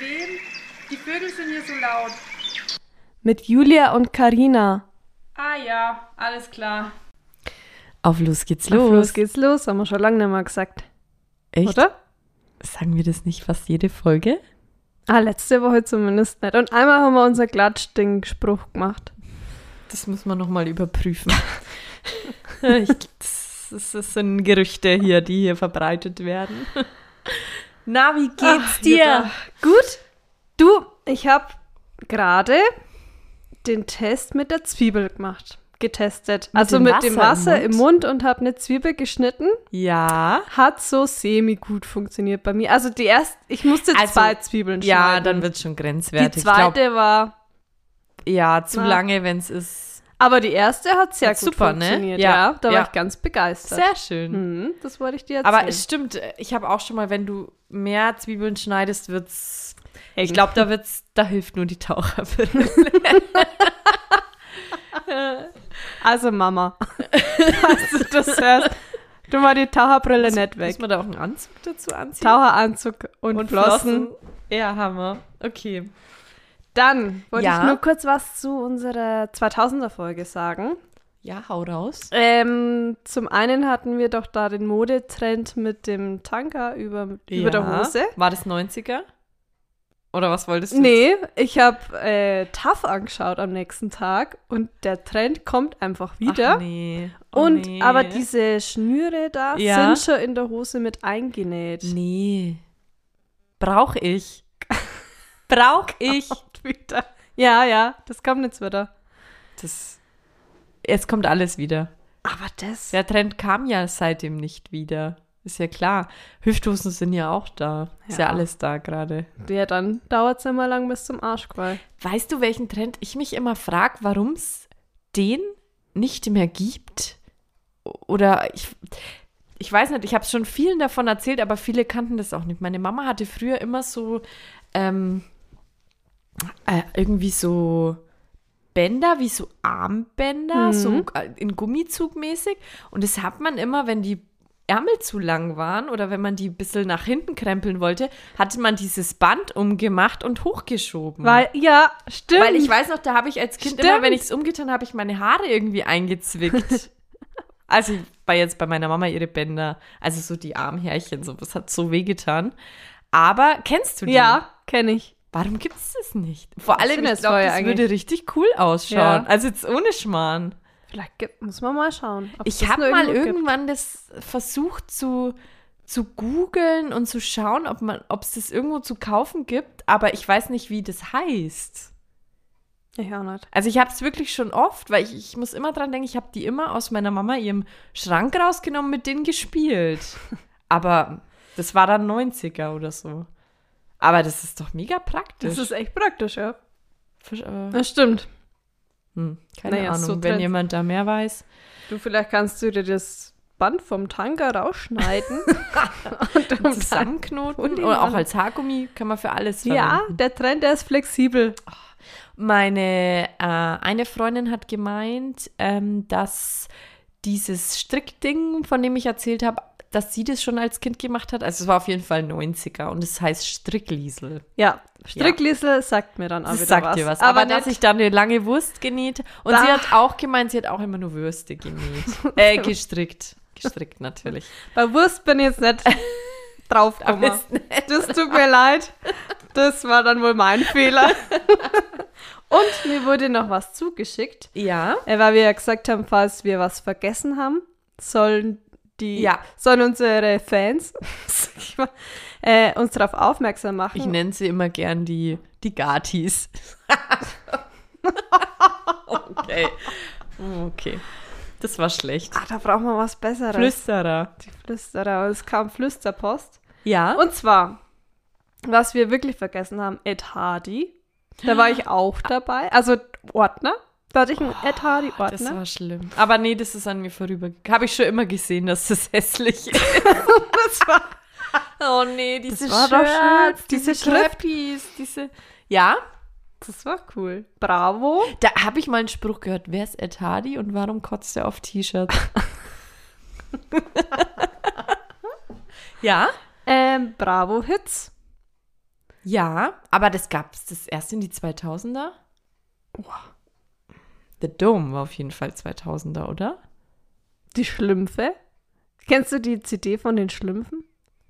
wem? Die Vögel sind hier so laut. Mit Julia und Karina. Ah ja, alles klar. Auf los geht's Auf los. los geht's los, haben wir schon lange nicht mehr gesagt. Echt? Oder? Sagen wir das nicht fast jede Folge? Ah, letzte Woche zumindest nicht. Und einmal haben wir unser Glatschding-Spruch gemacht. Das muss man nochmal überprüfen. ich, das, das, das sind Gerüchte hier, die hier verbreitet werden. Na, wie geht's Ach, dir? Jutta. Gut. Du, ich habe gerade den Test mit der Zwiebel gemacht. Getestet. Mit also dem mit dem Wasser Wasser im im Mund und habe eine Zwiebel geschnitten. Ja. Hat so semi gut funktioniert bei mir. Also die erste, ich musste Also, zwei Zwiebeln schneiden. Ja, dann wird's schon Die grenzwertig. zweite Ich war, glaub, ja, zu Na. lange, wenn's ist. Aber die erste hat sehr Hat gut super, ne? funktioniert. Ja, Ja, da war ja. ich ganz begeistert. Sehr schön. Hm, das wollte ich dir erzählen. Aber es stimmt, ich habe auch schon mal, wenn du mehr Zwiebeln schneidest, wird's. Ich Eng. glaube, da wird's, da hilft nur die Taucherbrille. Also Mama, falls du das hörst, tu mal die Taucherbrille nicht weg. Muss man da auch einen Anzug dazu anziehen? Taucheranzug und, Flossen. Ja, Hammer. Okay. Dann wollte Ja. ich nur kurz was zu unserer 2000er-Folge sagen. Ja, hau raus. Ähm, zum einen hatten wir doch da den Modetrend mit dem Tanker über, über der Ja. Hose. War das 90er? Oder was wolltest du? Nee, ich habe äh, TAF angeschaut am nächsten Tag und der Trend kommt einfach wieder. Ach, nee. Oh, und nee. aber diese Schnüre da Ja. sind schon in der Hose mit eingenäht. Nee. Brauch ich. Brauch ich. Wieder. Ja, ja, das kommt jetzt wieder. Das. Es kommt alles wieder. Aber das. Der Trend kam ja seitdem nicht wieder. Ist ja klar. Hüfthosen sind ja auch da. Ist ja, alles da gerade. Ja, dann dauert es ja mal lang bis zum Arschqual. Weißt du, welchen Trend ich mich immer frage, warum es den nicht mehr gibt? Oder ich, ich weiß nicht, ich habe schon vielen davon erzählt, aber viele kannten das auch nicht. Meine Mama hatte früher immer so ähm, äh, irgendwie so Bänder, wie so Armbänder, Mhm. so äh, in Gummizug mäßig. Und das hat man immer, wenn die Ärmel zu lang waren oder wenn man die ein bisschen nach hinten krempeln wollte, hatte man dieses Band umgemacht und hochgeschoben. Weil, ja, stimmt. Weil ich weiß noch, da habe ich als Kind Stimmt. immer, wenn ich es umgetan habe, ich meine Haare irgendwie eingezwickt. also war jetzt bei meiner Mama ihre Bänder, also so die Armhärchen, so, das hat so wehgetan. Aber kennst du die? Ja, kenne ich. Warum gibt es das nicht? Vor allem, ich glaube, das eigentlich? würde richtig cool ausschauen. Ja. Also jetzt ohne Schmarrn. Vielleicht gibt, muss man mal schauen. Ich habe mal irgendwo gibt. irgendwann das versucht zu, zu googeln und zu schauen, ob man, ob es das irgendwo zu kaufen gibt, aber ich weiß nicht, wie das heißt. Ich auch nicht. Also ich habe es wirklich schon oft, weil ich, ich muss immer dran denken, ich habe die immer aus meiner Mama ihrem Schrank rausgenommen, mit denen gespielt. Aber das war dann 90er oder so. Aber das ist doch mega praktisch. Das ist echt praktisch, ja. Fisch, äh, Das stimmt. hm, keine Naja, Ahnung, so wenn jemand da mehr weiß. Du, vielleicht kannst du dir das Band vom Tanker rausschneiden. und um dann- Zusammenknoten Und oder auch als Haargummi kann man für alles verwenden. Ja, der Trend, der ist flexibel. Meine äh, eine Freundin hat gemeint, ähm, dass dieses Strickding, von dem ich erzählt habe, dass sie das schon als Kind gemacht hat. Also es war auf jeden Fall 90er und es heißt Strickliesel. Ja, Strickliesel sagt mir dann auch Das wieder sagt was. dir was. Aber, Aber, dass ich dann eine lange Wurst genäht und Da- sie hat auch gemeint, sie hat auch immer nur Würste genäht. äh, gestrickt. Gestrickt natürlich. bei Wurst bin ich jetzt nicht drauf gekommen. Das tut mir leid. Das war dann wohl mein Fehler. Und mir wurde noch was zugeschickt, Ja. äh, weil wir ja gesagt haben, falls wir was vergessen haben, sollen die, Ja. sollen unsere Fans mal, äh, uns darauf aufmerksam machen. Ich nenne sie immer gern die, die Gatis. okay. Okay. Das war schlecht. ah, da braucht man was Besseres. Flüsterer. Die Flüsterer. Es kam Flüsterpost. Ja. Und zwar, was wir wirklich vergessen haben, Ed Hardy. Da war ich auch dabei. Also Ordner. Da hatte ich einen Ed Hardy Das Ordner. war schlimm. Aber nee, das ist an mir vorübergegangen. Habe ich schon immer gesehen, dass das hässlich ist. Das war, Oh nee, diese war doch schön. diese, Diese Schrift. Crappies, diese. Ja, das war cool. Bravo. da habe ich mal einen Spruch gehört. Wer ist Ed Hardy und warum kotzt er auf T-Shirts? ja? Ähm, Bravo Hits. Ja, aber das gab es das erst in die 2000er. The Dome war auf jeden Fall 2000er, oder? Die Schlümpfe. Kennst du die CD von den Schlümpfen?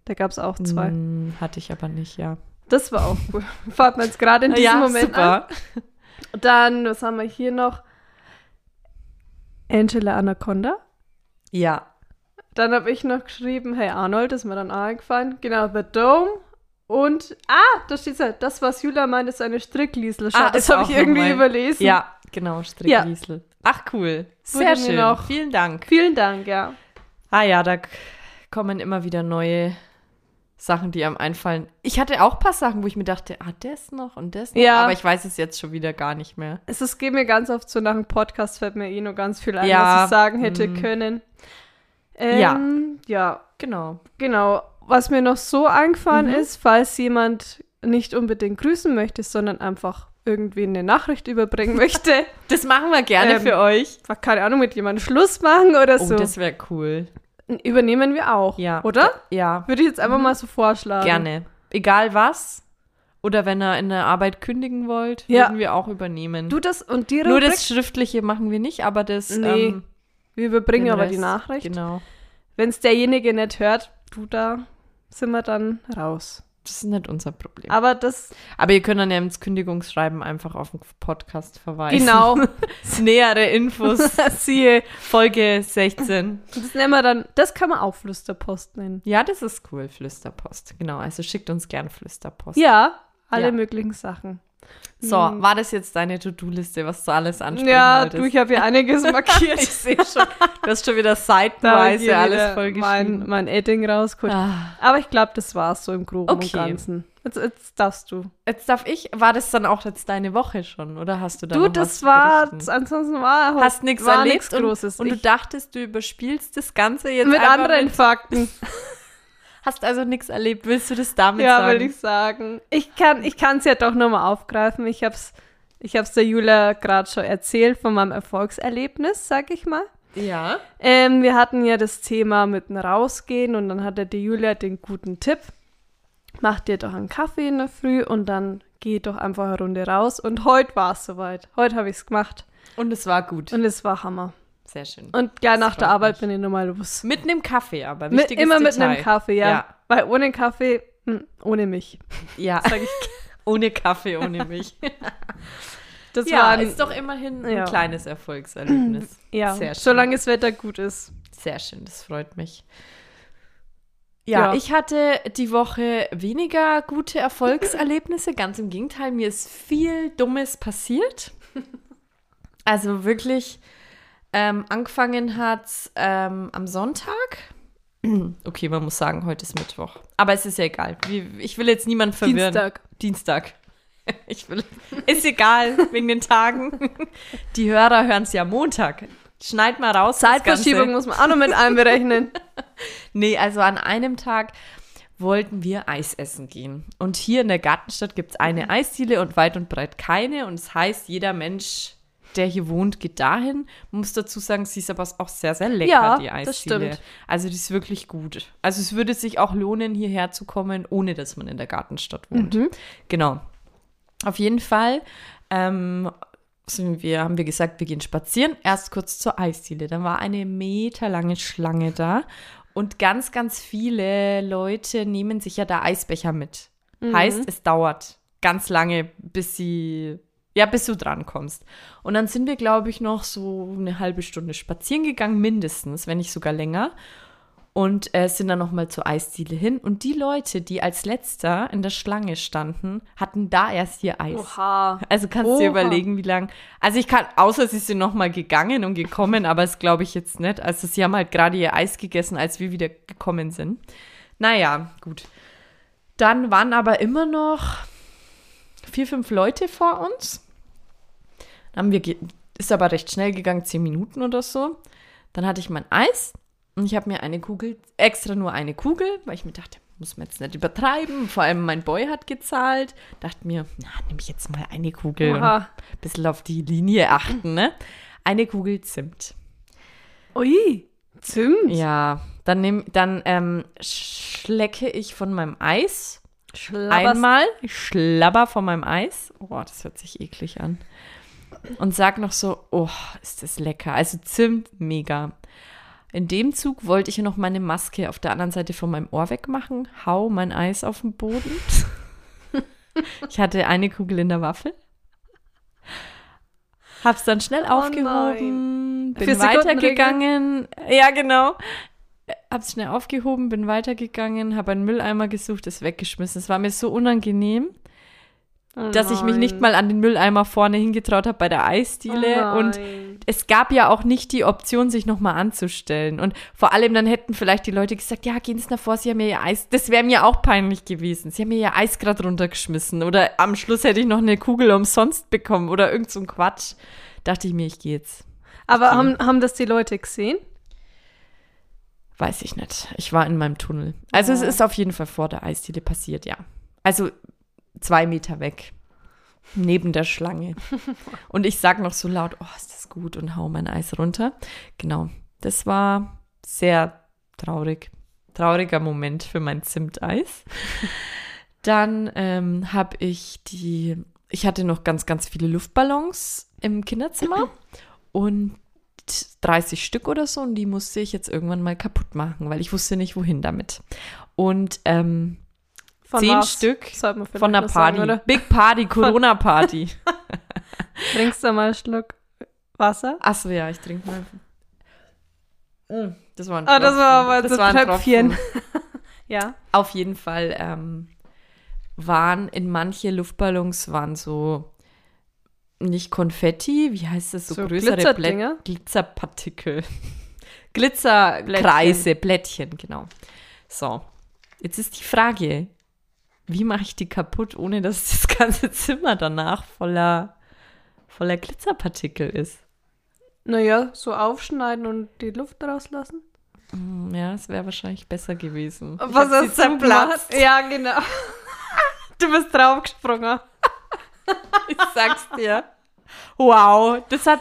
Da gab es auch zwei. Hm, hatte ich aber nicht, ja. Das war auch cool. Fahrt man jetzt gerade in diesem ja, Moment an. super. Dann, was haben wir hier noch? Angela Anaconda. Ja, Dann habe ich noch geschrieben, hey Arnold, ist mir dann auch eingefallen. Genau, The Dome. Und, ah, da steht halt, das, was Julia meint, ist eine Strickliesel. Ah, das habe ich irgendwie mein- überlesen. ja, genau, Strickliesel. Ach, cool. Sehr schön. noch- Vielen Dank. Vielen Dank, ja. Ah ja, da kommen immer wieder neue Sachen, die einem einfallen. Ich hatte auch ein paar Sachen, wo ich mir dachte, ah, das noch und das noch. Ja. Aber ich weiß es jetzt schon wieder gar nicht mehr. Es ist, geht mir ganz oft so nach dem Podcast, fällt mir eh noch ganz viel ein, Ja, was ich sagen hätte mm. können. Ähm, Ja. Ja, Genau. genau. Was mir noch so eingefallen Mhm. ist, falls jemand nicht unbedingt grüßen möchte, sondern einfach irgendwie eine Nachricht überbringen möchte, Das machen wir gerne Ähm, für euch. keine Ahnung, mit jemandem Schluss machen oder Oh, so, das wäre cool. übernehmen wir auch, Ja. oder? Ja, Würde ich jetzt einfach mal so vorschlagen. gerne. Egal was. Oder wenn ihr in der Arbeit kündigen wollt, Ja. würden wir auch übernehmen. Du das und die Nur Rubrik, das Schriftliche machen wir nicht, aber das. Nee, ähm, wir überbringen aber Rest, die Nachricht. Genau. Wenn es derjenige nicht hört, du da, sind wir dann raus. Das ist nicht unser Problem. Aber das, Aber ihr könnt dann ja ins Kündigungsschreiben einfach auf den Podcast verweisen. genau, Nähere Infos, siehe, Folge 16. das nennen wir dann, das kann man auch Flüsterpost nennen. Ja, das ist cool, Flüsterpost. Genau, also schickt uns gern Flüsterpost. Ja, alle Ja. möglichen Sachen. So, Hm. war das jetzt deine To-Do-Liste, was du alles ansprechen Ja, wolltest? du, ich habe hier einiges markiert. ich sehe schon. Du hast schon wieder seitenweise alles vollgeschrieben. mein, mein Edding rausgeholt. Ah. Aber ich glaube, das war's so im Groben Okay. und Ganzen. Jetzt, jetzt darfst du. Jetzt darf ich, war das dann auch jetzt deine Woche schon, oder hast du da du, noch das war, ansonsten war Hast nichts war erlebt nichts und, Großes. und du Ich- dachtest, du überspielst das Ganze jetzt mit anderen Fakten. hast also nichts erlebt. Willst du das damit ja, sagen? will ich sagen. Ich kann ich es ja doch nochmal aufgreifen. Ich hab's, ich hab's der Julia gerade schon erzählt von meinem Erfolgserlebnis, sag ich mal. Ja. Ähm, wir hatten ja das Thema mit dem Rausgehen und dann hatte die Julia den guten Tipp. Mach dir doch einen Kaffee in der Früh und dann geh doch einfach eine Runde raus. Und heute war es soweit. Heute habe ich es gemacht Und es war gut. und es war Hammer. Sehr schön. Und gleich nach der Arbeit mich. bin ich nochmal los. Mit einem Kaffee aber. Mit, immer mit Detail. einem Kaffee, ja. Ja. Weil ohne Kaffee, hm, ohne mich. Ja. Ohne Kaffee, ohne mich. Das ja, war ein, ist doch immerhin ein Ja. kleines Erfolgserlebnis. ja, sehr schön. solange das Wetter gut ist. Sehr schön, das freut mich. Ja, Ja. ich hatte die Woche weniger gute Erfolgserlebnisse. Ganz im Gegenteil, mir ist viel Dummes passiert. Also wirklich, ähm, angefangen hat ähm, am Sonntag. Okay, man muss sagen, heute ist Mittwoch. Aber es ist ja egal. Ich will jetzt niemanden verwirren. Dienstag. Dienstag. Ich will, ist egal, wegen den Tagen. Die Hörer hören es ja Montag. Schneid mal raus. Zeitverschiebung muss man auch noch mit einberechnen. Nee, also an einem Tag wollten wir Eis essen gehen. Und hier in der Gartenstadt gibt es eine Eisdiele und weit und breit keine. Und das heißt, jeder Mensch, der hier wohnt, geht dahin. Muss dazu sagen, sie ist aber auch sehr, sehr lecker, Ja, die das Eisdiele. stimmt. Also die ist wirklich gut. Also es würde sich auch lohnen, hierher zu kommen, ohne dass man in der Gartenstadt wohnt. Mhm. Genau. Auf jeden Fall ähm, sind wir, haben wir gesagt, wir gehen spazieren. Erst kurz zur Eisdiele. Dann war eine meterlange Schlange da. Und ganz, ganz viele Leute nehmen sich ja da Eisbecher mit. Heißt, es dauert ganz lange, bis sie, ja, bis du dran kommst. Und dann sind wir, glaube ich, noch so eine halbe Stunde spazieren gegangen, mindestens, wenn nicht sogar länger. Und äh, sind dann nochmal zur Eisdiele hin. Und die Leute, die als letzter in der Schlange standen, hatten da erst ihr Eis. Oha. Also kannst du dir überlegen, wie lang. Also ich kann, außer sie sind nochmal gegangen und gekommen, aber das glaube ich jetzt nicht. Also sie haben halt gerade ihr Eis gegessen, als wir wieder gekommen sind. Naja, gut. Dann waren aber immer noch vier, fünf Leute vor uns. Dann haben wir, ist aber recht schnell gegangen, zehn Minuten oder so. Dann hatte ich mein Eis und ich habe mir eine Kugel, extra nur eine Kugel, weil ich mir dachte, muss man jetzt nicht übertreiben. Vor allem mein Boy hat gezahlt. Dachte mir, na, nehme ich jetzt mal eine Kugel Oha. ein bisschen auf die Linie achten, ne? Eine Kugel Zimt. Ui. Zimt. Ja, dann, nehm, dann ähm, schlecke ich von meinem Eis Schlabberst. einmal, ich schlabber von meinem Eis. Oh, das hört sich eklig an. Und sag noch so, oh, ist das lecker. Also Zimt, mega. In dem Zug wollte ich ja noch meine Maske auf der anderen Seite von meinem Ohr wegmachen, hau mein Eis auf den Boden. ich hatte eine Kugel in der Waffel. Hab's dann schnell Oh aufgehoben, bin Vier Sekunden weitergegangen. Ja, genau. Hab's schnell aufgehoben, bin weitergegangen, habe einen Mülleimer gesucht, es weggeschmissen. Es war mir so unangenehm, Oh dass ich mich nicht mal an den Mülleimer vorne hingetraut habe bei der Eisdiele. Oh und es gab ja auch nicht die Option, sich nochmal anzustellen. Und vor allem dann hätten vielleicht die Leute gesagt, ja, gehen Sie nach vor, Sie haben mir Ihr Eis. Das wäre mir auch peinlich gewesen. Sie haben mir Ihr Eis gerade runtergeschmissen. Oder am Schluss hätte ich noch eine Kugel umsonst bekommen oder irgend so ein Quatsch. Dachte ich mir, ich gehe jetzt. Aber Okay. haben, haben das die Leute gesehen? Weiß ich nicht. Ich war in meinem Tunnel. Also es Ja. ist auf jeden Fall vor der Eisdiele passiert, ja. Also zwei Meter weg. Neben der Schlange. Und ich sag noch so laut, oh, ist das gut und hau mein Eis runter. Genau. Das war sehr traurig. Trauriger Moment für mein Zimteis. Dann ähm, habe ich die, ich hatte noch ganz, ganz viele Luftballons im Kinderzimmer und 30 Stück oder so und die musste ich jetzt irgendwann mal kaputt machen, weil ich wusste nicht, wohin damit. Und ähm, Von zehn was? Stück von der sagen, Party. oder? Big Party, Corona-Party. Trinkst du mal einen Schluck Wasser? Achso, ja, ich trinke mal. Mm, Das war ein Ah, das Tropfen. war aber Das so war ein Tröpfchen. Tropfen. Ja. Auf jeden Fall ähm, waren in manche Luftballons waren so nicht Konfetti, wie heißt das, so, So größere Glitzerdinger? Blät Glitzerpartikel. Glitzerkreise, Blättchen, genau. So, jetzt ist die Frage, wie mache ich die kaputt, ohne dass das ganze Zimmer danach voller, voller Glitzerpartikel ist? Naja, so aufschneiden und die Luft rauslassen. Hm, Ja, es wäre wahrscheinlich besser gewesen. Was hast du gemacht? Ja, genau. Du bist draufgesprungen. Ich sag's dir. Wow, das hat.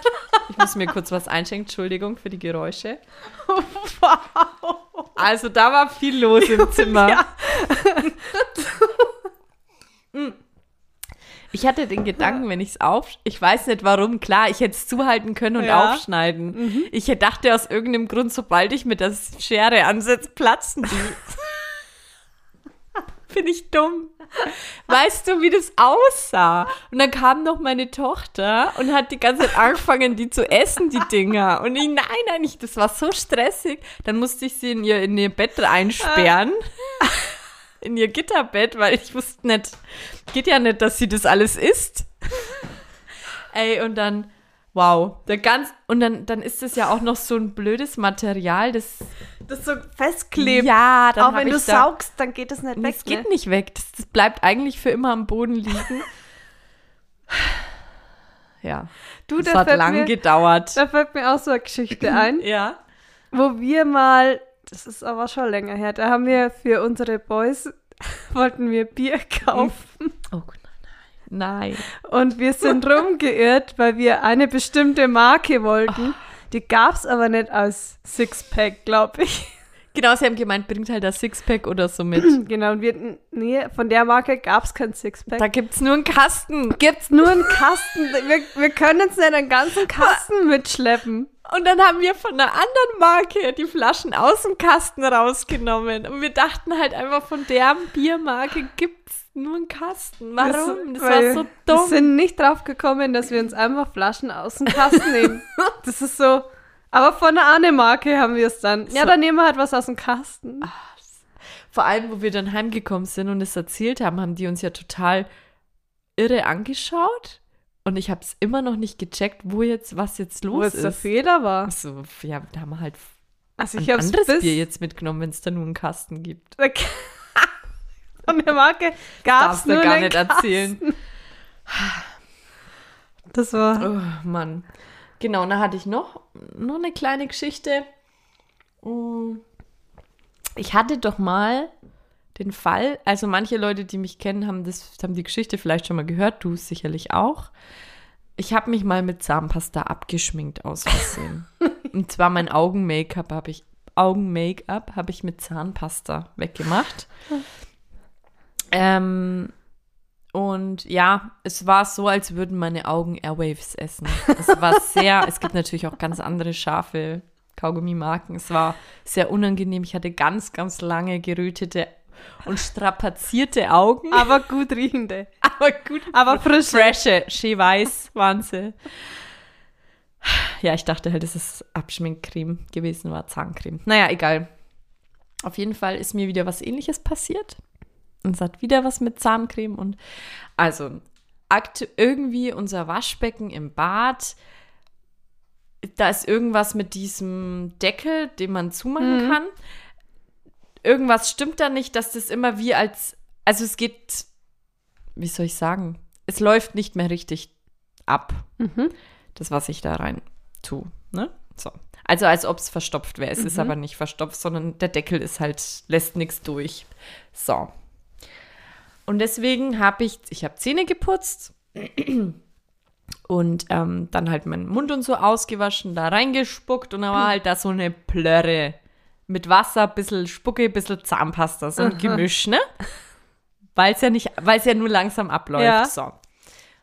Ich muss mir kurz was einschenken. Entschuldigung für die Geräusche. Wow. Also, da war viel los im Zimmer. Ja. Mm. Ich hatte den Gedanken, wenn ich es auf. Ich weiß nicht warum. Klar, ich hätte es zuhalten können und Ja. aufschneiden. Ich dachte aus irgendeinem Grund, sobald ich mit der Schere ansetze, platzen die. Finde ich dumm. Weißt du, wie das aussah? Und dann kam noch meine Tochter und hat die ganze Zeit angefangen, die zu essen, die Dinger. Und ich, nein, nein, ich, das war so stressig. Dann musste ich sie in ihr, in ihr Bett einsperren. In ihr Gitterbett, weil ich wusste nicht, geht ja nicht, dass sie das alles isst. Ey, und dann, wow, der ganz, und dann, dann ist es ja auch noch so ein blödes Material, das Das so festklebt. Ja, dann Auch wenn du da- saugst, dann geht das nicht weg. es geht ne? nicht weg. Das, das bleibt eigentlich für immer am Boden liegen. ja. Du, Das da hat lang mir, gedauert. da fällt mir auch so eine Geschichte ein, Ja. wo wir mal, das ist aber schon länger her, da haben wir für unsere Boys, wollten wir Bier kaufen Oh nein. und wir sind rumgeirrt, weil wir eine bestimmte Marke wollten. Die gab es aber nicht als Sixpack, glaube ich. Genau, sie haben gemeint, bringt halt das Sixpack oder so mit. Genau, und wir, nee, von der Marke gab es kein Sixpack. Da gibt's nur einen Kasten. gibt's nur einen Kasten. Wir, wir können es nicht einen ganzen Kasten mitschleppen. Und dann haben wir von einer anderen Marke die Flaschen aus dem Kasten rausgenommen. Und wir dachten halt einfach, von der Biermarke gibt's nur einen Kasten. Warum? Das, war weil so Wir dumm. sind nicht drauf gekommen, dass wir uns einfach Flaschen aus dem Kasten nehmen. Das ist so. Aber von einer anderen Marke haben wir es dann. Ja, So. dann nehmen wir halt was aus dem Kasten. Vor allem, wo wir dann heimgekommen sind und es erzählt haben, haben die uns ja total irre angeschaut. Und ich habe es immer noch nicht gecheckt, wo jetzt, was jetzt Wo los jetzt der ist. Fehler war. Also, ja, da haben wir halt Also ein ich habe es anderes bis Bier jetzt mitgenommen, wenn es da nur einen Kasten gibt. von der Marke gab es nur gar nicht Kasten. erzählen. Das war. Oh, Mann. Genau, und da hatte ich noch, noch eine kleine Geschichte. Mm. Ich hatte doch mal den Fall, also manche Leute, die mich kennen, haben, das, haben die Geschichte vielleicht schon mal gehört, du sicherlich auch. Ich habe mich mal mit Zahnpasta abgeschminkt aus Versehen. und zwar mein Augen-Make-up habe ich, Augen-Make-up habe ich mit Zahnpasta weggemacht. Ähm, und ja, es war so, als würden meine Augen Airwaves essen. Es war sehr, es gibt natürlich auch ganz andere scharfe Kaugummimarken. Es war sehr unangenehm. Ich hatte ganz, ganz lange gerötete und strapazierte Augen. Aber gut riechende. Aber gut, Aber frische. frische, schön weiß waren sie. Ja, ich dachte halt, es ist Abschminkcreme gewesen, war Zahncreme. Naja, egal. Auf jeden Fall ist mir wieder was ähnliches passiert. Und es hat wieder was mit Zahncreme und also irgendwie unser Waschbecken im Bad. Da ist irgendwas mit diesem Deckel, den man zumachen Mhm. kann. Irgendwas stimmt da nicht, dass das immer wie als, also es geht, wie soll ich sagen, es läuft nicht mehr richtig ab Mhm. das, was ich da rein tue. Ne? So. Also als ob es verstopft wäre. Es ist Mhm. aber nicht verstopft, sondern der Deckel ist halt, lässt nichts durch. So. Und deswegen habe ich, ich habe Zähne geputzt und ähm, dann halt meinen Mund und so ausgewaschen, da reingespuckt und dann war halt da so eine Plörre mit Wasser, bisschen Spucke, bisschen Zahnpasta, so ein Aha. Gemisch, ne? Weil es ja nicht, weil es ja nur langsam abläuft. Ja. So.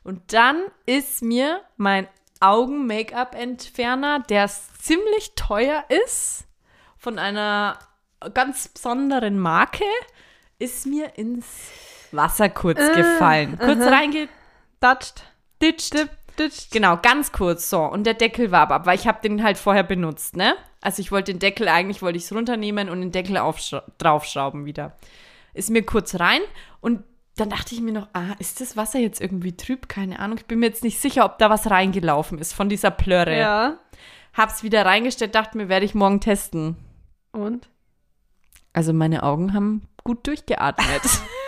Und dann ist mir mein Augen-Make-up-Entferner, der ziemlich teuer ist, von einer ganz besonderen Marke, ist mir ins Wasser kurz Äh, gefallen. Kurz aha. Dip, ditcht. Genau, ganz kurz so. Und der Deckel war aber ab, weil ich habe den halt vorher benutzt, ne? Also ich wollte den Deckel, eigentlich wollte ich es runternehmen und den Deckel aufschra- draufschrauben wieder. Ist mir kurz rein und dann dachte ich mir noch, ah, ist das Wasser jetzt irgendwie trüb? Keine Ahnung. Ich bin mir jetzt nicht sicher, ob da was reingelaufen ist von dieser Plörre. Ja. Hab's wieder reingestellt, dachte mir, werde ich morgen testen. Und? Also meine Augen haben gut durchgeatmet.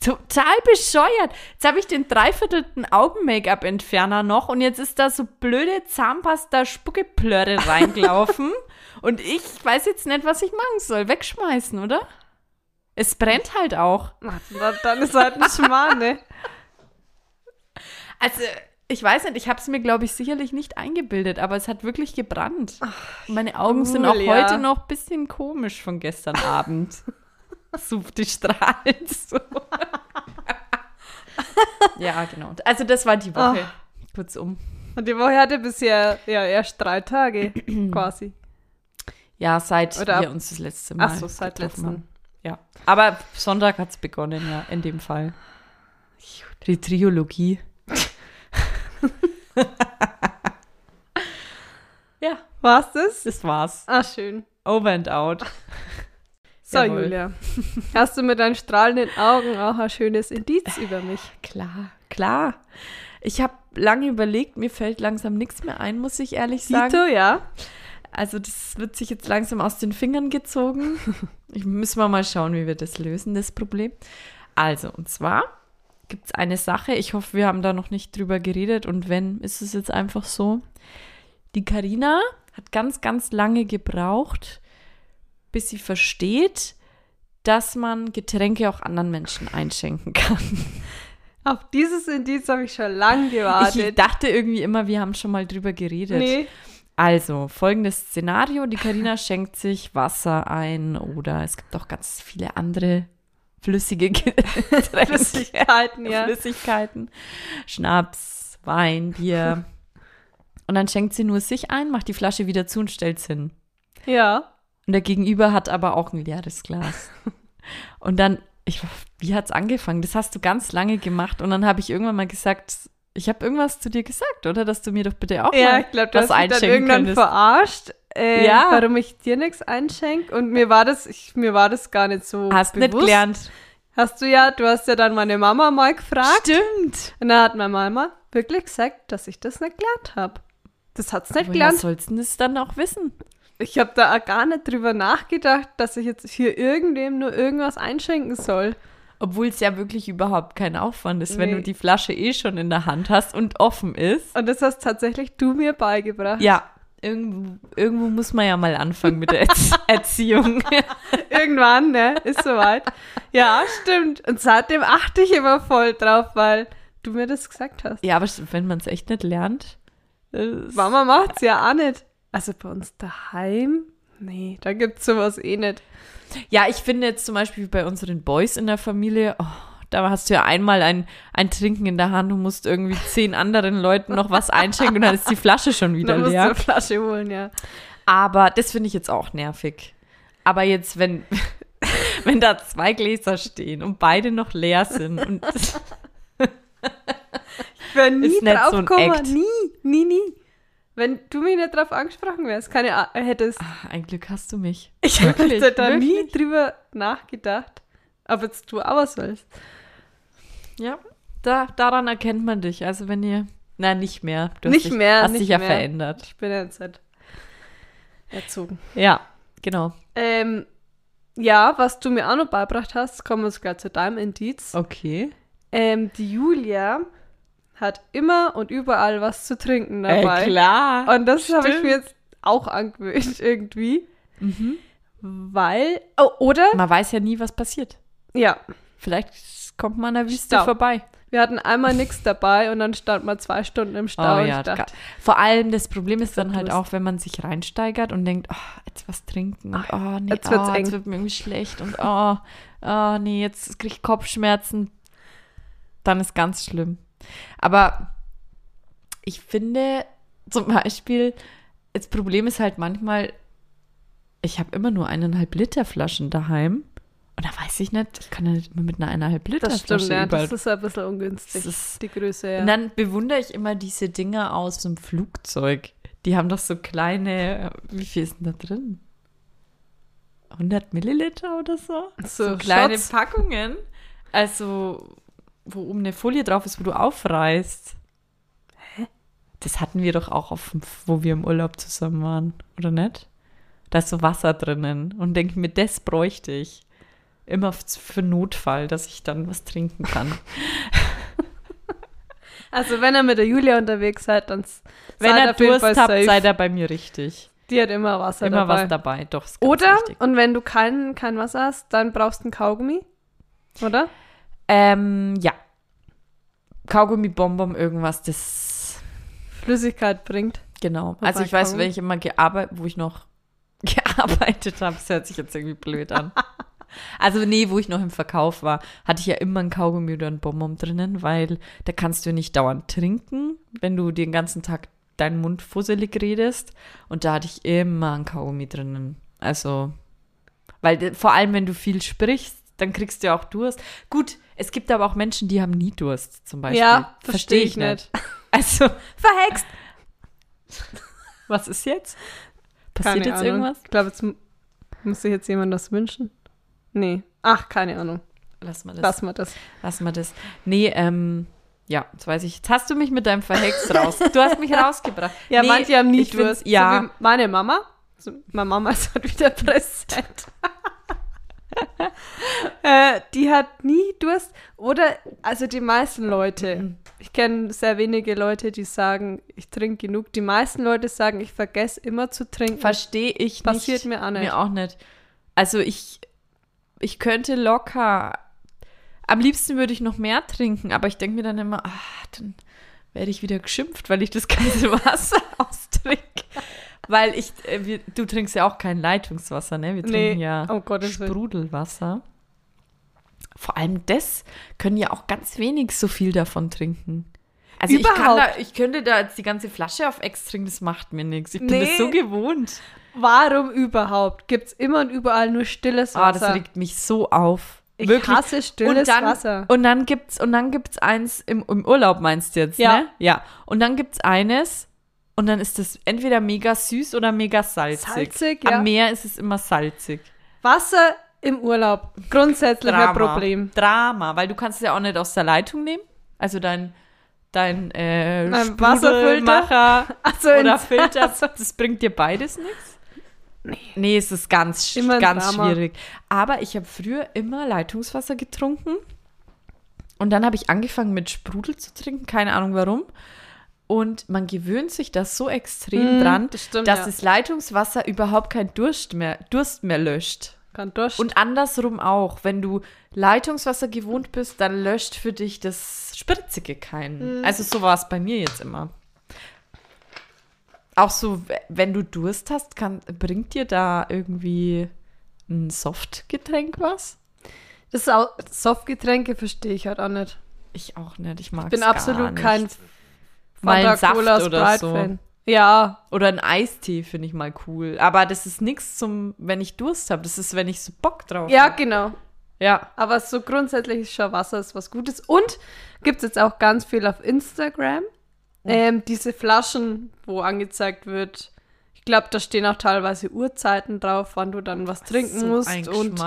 Total bescheuert. Jetzt habe ich den dreiviertelten Augen-Make-up-Entferner noch und jetzt ist da so blöde Zahnpasta-Spuckeplörre reingelaufen und ich weiß jetzt nicht, was ich machen soll. Wegschmeißen, oder? Es brennt halt auch. Ach, na, dann ist halt ein Schmarrn, ne? Also, ich weiß nicht, ich habe es mir, glaube ich, sicherlich nicht eingebildet, aber es hat wirklich gebrannt. Meine Augen sind auch Julia. heute noch ein bisschen komisch von gestern Abend. So, die strahlen so. ja, genau. Also, das war die Woche. Kurzum. Und die Woche hatte bisher ja erst drei Tage quasi. Ja, seit Oder wir ab- uns das letzte Mal Ach so, seit letzten. haben. Ja. Aber Sonntag hat es begonnen, ja, in dem Fall. Die Triologie. ja, War's das? das war's. Ah, schön. Over and out. So, Jawohl. Julia. Hast du mit deinen strahlenden Augen auch ein schönes Indiz über mich? Klar, klar. Ich habe lange überlegt, mir fällt langsam nichts mehr ein, muss ich ehrlich sagen. Dito, ja? Also das wird sich jetzt langsam aus den Fingern gezogen. Ich müssen wir mal schauen, wie wir das lösen, das Problem. Also, und zwar gibt es eine Sache, ich hoffe, wir haben da noch nicht drüber geredet und wenn, ist es jetzt einfach so. Die Karina hat ganz, ganz lange gebraucht, bis sie versteht, dass man Getränke auch anderen Menschen einschenken kann. Auf dieses Indiz habe ich schon lange gewartet. Ich dachte irgendwie immer, wir haben schon mal drüber geredet. nee. Also, folgendes Szenario: Die Karina schenkt sich Wasser ein oder es gibt auch ganz viele andere flüssige Getränke. Flüssigkeiten, ja. Flüssigkeiten. Schnaps, Wein, Bier. Und dann schenkt sie nur sich ein, macht die Flasche wieder zu und stellt's hin. Ja. Und der Gegenüber hat aber auch ein leeres Glas. Und dann, ich, wie hat's angefangen? Das hast du ganz lange gemacht. Und dann habe ich irgendwann mal gesagt, ich habe irgendwas zu dir gesagt, oder? Dass du mir doch bitte auch Ja, mal ich glaube, du was hast mich dann einschenken irgendwann könntest. verarscht, äh, Ja. warum ich dir nichts einschenke. Und mir war das, ich, mir war das gar nicht so Hast nicht bewusst. gelernt. Hast du ja, du hast ja dann meine Mama mal gefragt. Stimmt. Und dann hat meine Mama wirklich gesagt, dass ich das nicht gelernt habe. Das hat's nicht Woher gelernt. sollst du das dann auch wissen? Ich habe da auch gar nicht drüber nachgedacht, dass ich jetzt hier irgendwem nur irgendwas einschenken soll. Obwohl es ja wirklich überhaupt kein Aufwand ist, wenn Nee. du die Flasche eh schon in der Hand hast und offen ist. Und das hast tatsächlich du mir beigebracht. Ja, irgendwo, irgendwo muss man ja mal anfangen mit der Erz Erziehung. Irgendwann, ne? Ist soweit. Ja, stimmt. Und seitdem achte ich immer voll drauf, weil du mir das gesagt hast. ja, aber wenn man es echt nicht lernt. Mama macht's ja auch nicht. Also bei uns daheim, Nee, da gibt's sowas eh nicht. Ja, ich finde jetzt zum Beispiel bei unseren Boys in der Familie, oh, da hast du ja einmal ein, ein Trinken in der Hand und musst irgendwie zehn anderen Leuten noch was einschenken und dann ist die Flasche schon wieder Da musst du leer. eine Flasche holen, ja. Aber das finde ich jetzt auch nervig. Aber jetzt, wenn, wenn da zwei Gläser stehen und beide noch leer sind und Ich wäre nie drauf so gekommen. Nie, nie, nie. Wenn du mich nicht drauf angesprochen wärst, keine Ahnung, hättest. Ah, ein Glück hast du mich. Ich Wirklich, da nie drüber nachgedacht. Aber jetzt du auch was sollst. Ja, da, daran erkennt man dich. Also wenn ihr, na nicht mehr. Du Nicht hast dich, mehr, Hast nicht dich ja mehr. verändert. Ich bin ja jetzt halt erzogen. Ja, genau. Ähm, ja, was du mir auch noch beigebracht hast, kommen wir jetzt gleich zu deinem Indiz. Okay. Ähm, die Julia hat immer und überall was zu trinken dabei. Äh, klar. Und das habe ich mir jetzt auch angewöhnt irgendwie. Mhm. Weil, oh, oder? Man weiß ja nie, was passiert. Ja, Vielleicht kommt man an der Wüste Stau. vorbei. wir hatten einmal nichts dabei und dann stand man zwei Stunden im Stau Oh ja, dachte, vor allem das Problem ist dann halt auch, wenn man sich reinsteigert und denkt, oh, jetzt was trinken und oh nee, jetzt wird's oh, eng. jetzt wird mir irgendwie schlecht und oh, oh nee, jetzt kriege ich Kopfschmerzen. Dann ist ganz schlimm. Aber ich finde zum Beispiel, das Problem ist halt manchmal, ich habe immer nur eineinhalb Liter Flaschen daheim und da weiß ich nicht, ich kann ja nicht immer mit einer eineinhalb Liter das stimmt, Flasche ja, überall das ist ein bisschen ungünstig, ist- die Größe, ja. und dann bewundere ich immer diese Dinger aus dem Flugzeug. Die haben doch so kleine, wie viel ist denn da drin? 100 Milliliter oder so? so, kleine Shots. Packungen. Also, wo oben eine Folie drauf ist, wo du aufreißt. Hä? Das hatten wir doch auch, auf, dem- wo wir im Urlaub zusammen waren, oder nicht? Da ist so Wasser drinnen. Und denke mir, das bräuchte ich. Immer für Notfall, dass ich dann was trinken kann. Also wenn ihr mit der Julia unterwegs seid, dann Wenn jeden Durst habt, safe. seid ihr bei mir richtig. Die hat immer Wasser Immer dabei. was dabei, doch. Oder, wichtig. und wenn du kein, kein Wasser hast, dann brauchst du einen Kaugummi, oder? Ähm, ja. Kaugummi, Bonbon, irgendwas, das. Flüssigkeit bringt. Genau. Wobei Also ich weiß, wenn ich immer gearbeitet, wo ich noch gearbeitet habe, das hört sich jetzt irgendwie blöd an. Also nee, wo ich noch im Verkauf war, hatte ich ja immer ein Kaugummi oder ein Bonbon drinnen, weil da kannst du nicht dauernd trinken, wenn du den ganzen Tag deinen Mund fusselig redest. Und da hatte ich immer ein Kaugummi drinnen. Also, weil de- vor allem, wenn du viel sprichst, dann kriegst du ja auch Durst. Gut, es gibt aber auch Menschen, die haben nie Durst, zum Beispiel. Ja, verstehe ich nicht. Also, Verhext! was ist jetzt? Passiert Keine jetzt Ahnung. irgendwas? Ich glaube, jetzt muss sich jetzt jemand das wünschen. Nee. Ach, keine Ahnung. Lass mal das. Lass mal das. Lass mal das. Nee, ähm, ja, jetzt weiß ich. Jetzt hast du mich mit deinem Verhext raus. Du hast mich rausgebracht. Ja, Nee, manche haben nie Durst. Ja, So meine Mama. So, meine Mama ist halt wieder präsent. äh, die hat nie Durst. Oder, also die meisten Leute. Ich kenne sehr wenige Leute, die sagen, ich trinke genug. Die meisten Leute sagen, ich vergesse immer zu trinken. verstehe ich Passiert nicht. mir auch nicht. Mir auch nicht. Also ich, ich könnte locker, am liebsten würde ich noch mehr trinken, aber ich denke mir dann immer, ah, dann werde ich wieder geschimpft, weil ich das ganze Wasser austrinke. Weil ich, äh, wir, du trinkst ja auch kein Leitungswasser, ne? Wir Nee, trinken ja um Gottes Willen. Sprudelwasser. Vor allem das können ja auch ganz wenig so viel davon trinken. Also ich, da, ich könnte da jetzt die ganze Flasche auf Ex trinken, das macht mir nichts. Ich bin Nee. das so gewohnt. Warum überhaupt? Gibt es immer und überall nur stilles Ah, Wasser? das regt mich so auf. ich Wirklich. hasse stilles und dann, Wasser. Und dann gibt's und dann gibt's eins im, im Urlaub meinst du jetzt, Ja. ne? Ja. Und dann gibt's eines und dann ist das entweder mega süß oder mega salzig. Salzig, ja. Am Meer ist es immer salzig. Wasser im Urlaub. Grundsätzlich ein Problem. Drama, weil du kannst es ja auch nicht aus der Leitung nehmen. Also dein dein äh, Ein Wasserfilter? Sprudelmacher Also oder Filter, das bringt dir beides nichts? Nee. Nee, es ist ganz, Immer ganz Drama. schwierig. Aber ich habe früher immer Leitungswasser getrunken. Und dann habe ich angefangen mit Sprudel zu trinken, keine Ahnung warum. Und man gewöhnt sich das so extrem Mm, dran, das stimmt, dass ja. das Leitungswasser überhaupt keinen Durst mehr, Durst mehr löscht. Kann Durst. Und andersrum auch. Wenn du Leitungswasser gewohnt bist, dann löscht für dich das Spritzige keinen. Mhm. Also so war es bei mir jetzt immer. Auch so, wenn du Durst hast, kann, bringt dir da irgendwie ein Softgetränk was? Das ist auch, Softgetränke verstehe ich halt auch nicht. Ich auch nicht. Ich mag Ich bin absolut kein Mal ein Fanta Cola Saft oder so. Sprite-Fan. Ja, Oder ein Eistee finde ich mal cool. Aber das ist nichts zum, wenn ich Durst habe. Das ist, wenn ich so Bock drauf ja, habe. genau. Ja. Aber so grundsätzlich ist schon Wasser ist was Gutes. Und gibt es jetzt auch ganz viel auf Instagram. Ähm, diese Flaschen, wo angezeigt wird, ich glaube, da stehen auch teilweise Uhrzeiten drauf, wann du dann was trinken so musst. ein Und,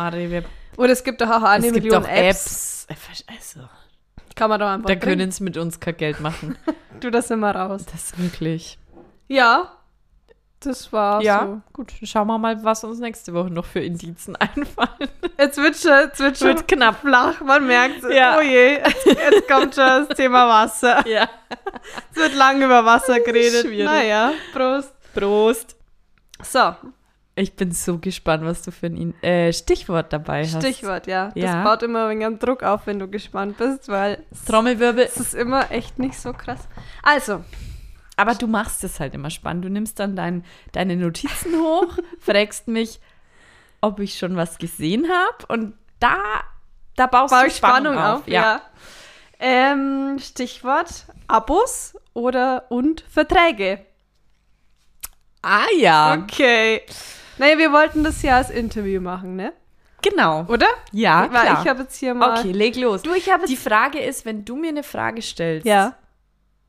und es gibt auch eine es Million auch Apps. Apps. Also, Kann man da einfach da können sie mit uns kein Geld machen. du das immer raus. Das ist wirklich. Ja, das war ja, so. gut. Schauen wir mal, was uns nächste Woche noch für Indizen einfallen. Jetzt wird schon, jetzt wird schon Wird knapp. flach, man merkt Ja. Oh je, jetzt, jetzt kommt schon das Thema Wasser. Ja. Es wird lange über Wasser geredet. Schwierig. Naja, Prost. Prost. So, Ich bin so gespannt, was du für ein In äh, Stichwort dabei hast. Stichwort, ja. Das Ja. baut immer ein wenig Druck auf, wenn du gespannt bist, weil Trommelwirbel. es ist immer echt nicht so krass. Also, Aber du machst es halt immer spannend. Du nimmst dann dein, deine Notizen hoch, fragst mich, ob ich schon was gesehen habe. Und da, da baust baue du ich Spannung auf. Ja. ja. Ähm, Stichwort Abos oder und Verträge. Ah ja, Okay. Naja, wir wollten das ja als Interview machen, ne? genau. Oder? Ja, Weil klar. ich habe jetzt hier mal. okay, leg los. Du, ich habe Die. Frage ist, wenn du mir eine Frage stellst, Ja.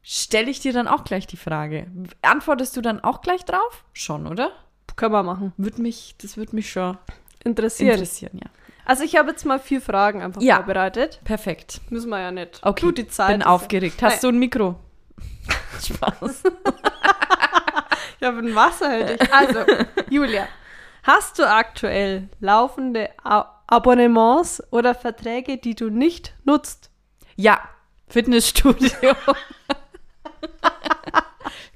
stelle ich dir dann auch gleich die Frage. Antwortest du dann auch gleich drauf? Schon, oder? Können wir machen. Würde mich, das würde mich schon Interessieren. interessieren, ja. Also ich habe jetzt mal vier Fragen einfach Ja. vorbereitet. Perfekt. Müssen wir ja nicht. Okay, Du, die Zeit. bin aufgeregt. Hast du ein Mikro? Spaß. Ich habe ein Wasser hätte ich. Also, Julia, hast du aktuell laufende Abonnements oder Verträge, die du nicht nutzt? Ja, Fitnessstudio.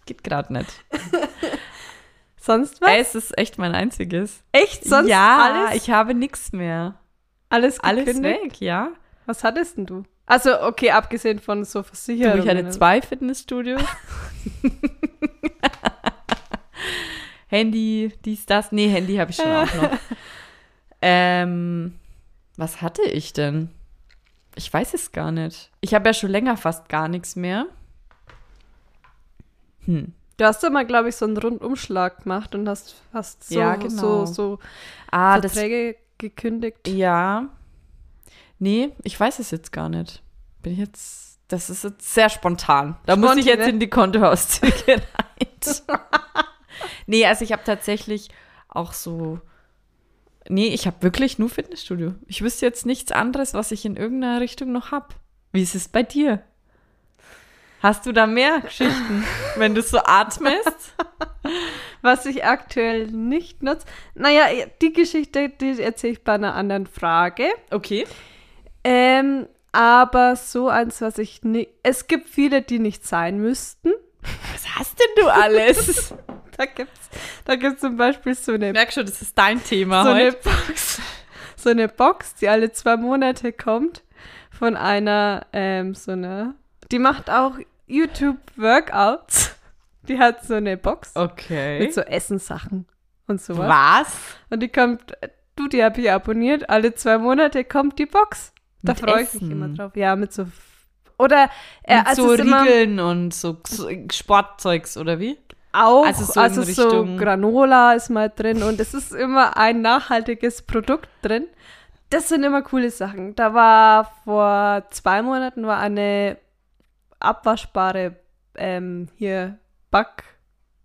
Geht gerade nicht. Sonst was? Es ist echt mein einziges. Echt? Sonst ja, alles? ich habe nichts mehr. alles Alles gekündigt? weg, ja. Was hattest denn du? Also, okay, abgesehen von so Du, Versicherungen. ich hatte zwei Fitnessstudios. Handy, dies, das. Nee, Handy habe ich schon auch noch. Ähm, was hatte ich denn? Ich weiß es gar nicht. Ich habe ja schon länger fast gar nichts mehr. Hm. Du hast ja mal, glaube ich, so einen Rundumschlag gemacht und hast, hast so, Ja, genau. so, so Ah, das Verträge gekündigt. Ja. Nee, ich weiß es jetzt gar nicht. Bin ich jetzt. Das ist jetzt sehr spontan. Da muss ich jetzt ne? in die Kontoauszüge rein. nee, also ich habe tatsächlich auch so. Nee, ich habe wirklich nur Fitnessstudio. Ich wüsste jetzt nichts anderes, was ich in irgendeiner Richtung noch habe. Wie ist es bei dir? Hast du da mehr Geschichten, wenn du so atmest? Was ich aktuell nicht nutze. Naja, die Geschichte, die erzähle ich bei einer anderen Frage. Okay. Ähm, aber so eins, was ich nicht. Es gibt viele, die nicht sein müssten. Was hast denn du alles? Da gibt's, da gibt's zum Beispiel so eine, Ich merke schon, das ist dein Thema so eine heute. Box, so eine Box, die alle zwei Monate kommt von einer, ähm, so einer, die macht auch YouTube-Workouts. Die hat so eine Box Okay. mit so Essenssachen und sowas. Was? Und die kommt, du, die habe ich abonniert, alle zwei Monate kommt die Box. Da freue ich mich immer drauf. Ja, mit so. Oder äh, Mit also so ist immer Riegeln und so, so Sportzeugs, oder wie? Auch, also also so so, in Richtung- Granola ist mal drin und es ist immer ein nachhaltiges Produkt drin. Das sind immer coole Sachen. Da war vor zwei Monaten war eine abwaschbare ähm, hier Back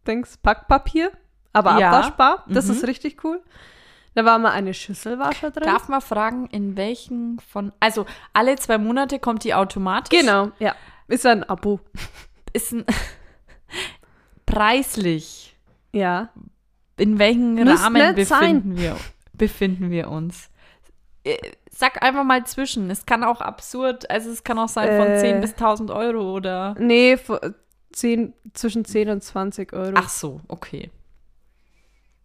Dings Backpapier, aber Ja, abwaschbar. Das mhm. ist richtig cool. Da war mal eine Schüsselwascher drin. Darf man fragen, in welchen von. Also, alle zwei Monate kommt die automatisch. Genau, ja. Ist ein Abo. Ist ein. preislich. Ja. In welchem Rahmen nicht sein. befinden wir, befinden wir uns? Äh, Sag einfach mal zwischen. Es kann auch absurd, also es kann auch sein von Äh. 10 bis 1000 Euro oder. Nee, vor 10, zwischen 10 und 20 Euro. Ach so, okay.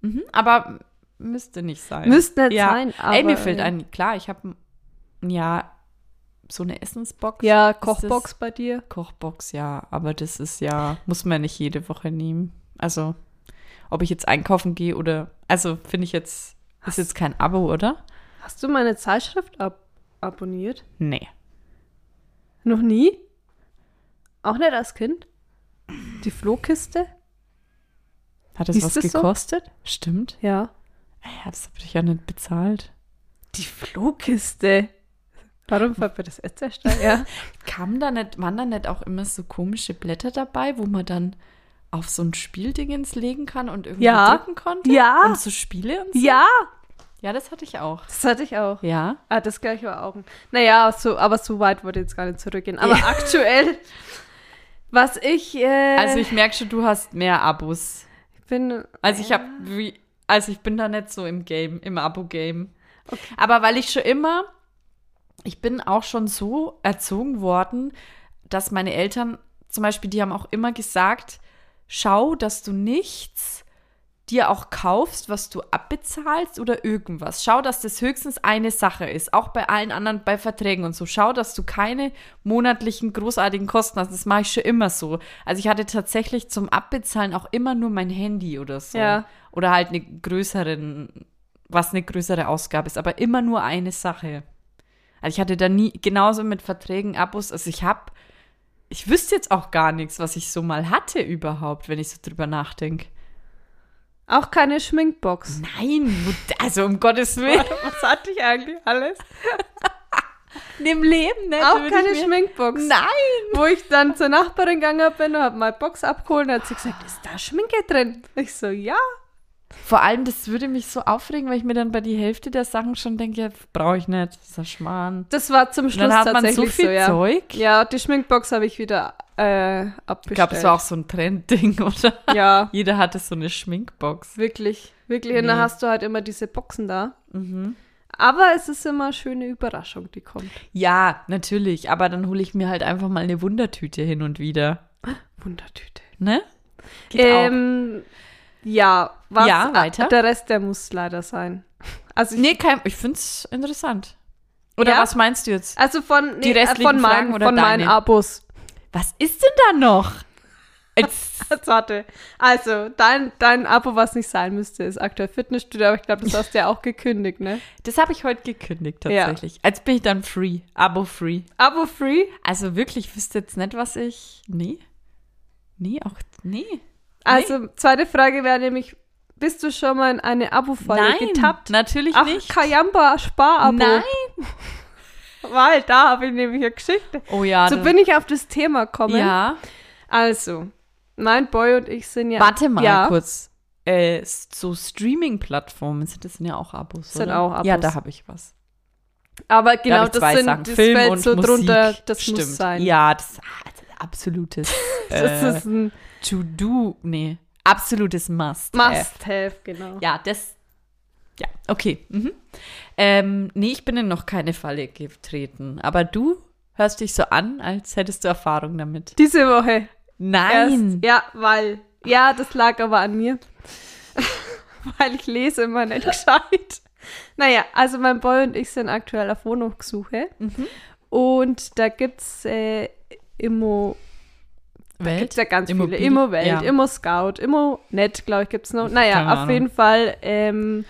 Mhm, aber müsste nicht sein. Müsste nicht ja. sein. Aber, Ey, mir fällt äh, ein, klar, ich habe ja so eine Essensbox. Ja, Kochbox bei dir. Kochbox, ja, aber das ist ja, muss man nicht jede Woche nehmen. Also, ob ich jetzt einkaufen gehe oder, also finde ich jetzt, ist jetzt kein Abo, oder? Hast du meine Zeitschrift ab abonniert? Nee. Noch nie? Auch nicht als Kind? Die Flohkiste? Hat das Hieß was das so? gekostet? Stimmt. Ja. Ja, das habe ich ja nicht bezahlt. Die Flohkiste. Warum fällt mir das jetzt erst ein? Ja. Kam da nicht, waren da nicht auch immer so komische Blätter dabei, wo man dann auf so ein Spieldingens legen kann und irgendwie Ja. drücken konnte? Ja. Und so Spiele und so? ja, Ja, das hatte ich auch. das hatte ich auch. Ja. Ah, das gleich war auch. Naja, so, aber so weit wollte ich jetzt gar nicht zurückgehen. Aber Ja. aktuell, was ich. Äh, Also ich merke schon, du hast mehr Abos. bin. Also ich habe, wie, also ich bin da nicht so im Game, im Abo-Game. Aber weil ich schon immer, ich bin auch schon so erzogen worden, dass meine Eltern zum Beispiel, die haben auch immer gesagt, schau, dass du nichts dir auch kaufst, was du abbezahlst oder irgendwas. Schau, dass das höchstens eine Sache ist. Auch bei allen anderen, bei Verträgen und so. Schau, dass du keine monatlichen großartigen Kosten hast. Das mache ich schon immer so. Also ich hatte tatsächlich zum Abbezahlen auch immer nur mein Handy oder so. Ja. Oder halt eine größeren, was eine größere Ausgabe ist, aber immer nur eine Sache. Also ich hatte da nie, genauso mit Verträgen, Abos, also ich habe, ich wüsste jetzt auch gar nichts, was ich so mal hatte überhaupt, wenn ich so drüber nachdenke. Auch keine Schminkbox. Nein, also um Gottes Willen. Was hatte ich eigentlich alles? Im Leben nicht. Auch keine Schminkbox. Nein. Wo ich dann zur Nachbarin gegangen bin und habe meine Box abgeholt und hat sie gesagt, ist da Schminke drin? Ich so, ja. Vor allem, das würde mich so aufregen, weil ich mir dann bei die Hälfte der Sachen schon denke, brauche ich nicht, das ist ein Schmarrn. Das war zum Schluss dann hat man so viel so, ja. Zeug. Ja, die Schminkbox habe ich wieder äh, abbestellt. Ich glaube, das war auch so ein Trendding, oder? Ja, Jeder hatte so eine Schminkbox. wirklich. Wirklich. Und dann Nee. hast du halt immer diese Boxen da. Mhm. Aber es ist immer eine schöne Überraschung, die kommt. Ja, natürlich, aber dann hole ich mir halt einfach mal eine Wundertüte hin und wieder. Wundertüte. Ne? Geht auch. Ja, was? Ja, weiter. Der Rest, der muss leider sein. Also ich, Nee, kein, ich finde es interessant. Oder Ja? was meinst du jetzt? also von, nee, äh, von, oder von meinen? Abos. Was ist denn da noch? Jetzt warte. Also, dein, dein Abo, was nicht sein müsste, ist aktuell Fitnessstudio, aber ich glaube, das hast du ja auch gekündigt, ne? das habe ich heute gekündigt Ja. tatsächlich. Als bin ich dann free, Abo-free. Abo free? Also wirklich, ich wüsste jetzt nicht, was ich. Nee. Nee, auch. Nee. Also, zweite Frage wäre nämlich, bist du schon mal in eine Abo-Falle Nein, getappt? natürlich Ach, nicht. Kayamba Sparabo. Nein. Weil da habe ich nämlich eine Geschichte. Oh ja. So da- bin ich auf das Thema gekommen. Ja. Also, mein Boy und ich sind ja. Warte mal ja, kurz. Äh, so Streaming-Plattformen, sind- das sind ja auch Abos, Sind oder? auch Abos. Ja, da habe ich was. Aber Da genau, ich das sind Sachen. das Film fällt und so Musik. drunter, das Stimmt. muss sein. Ja, das, ah, das ist absolutes Das äh, ist ein To-Do, nee, absolutes Must. Must-Have, genau. Ja, das, ja, okay. Mhm. Ähm, nee, ich bin in noch keine Falle getreten. Aber du hörst dich so an, als hättest du Erfahrung damit. Diese Woche. Nein. Erst, ja, weil. Ja, das lag aber an mir. weil ich lese immer nicht gescheit. Naja, also mein Boy und ich sind aktuell auf Wohnungssuche. Mhm. Und da gibt es äh, Immo. Welt? Gibt's ja ganz Immobilie- viele. Immo-Welt, ja. Immo-Scout, Immo-Net, glaube ich, gibt es noch. Naja, Keine auf Ahnung. jeden Fall ähm,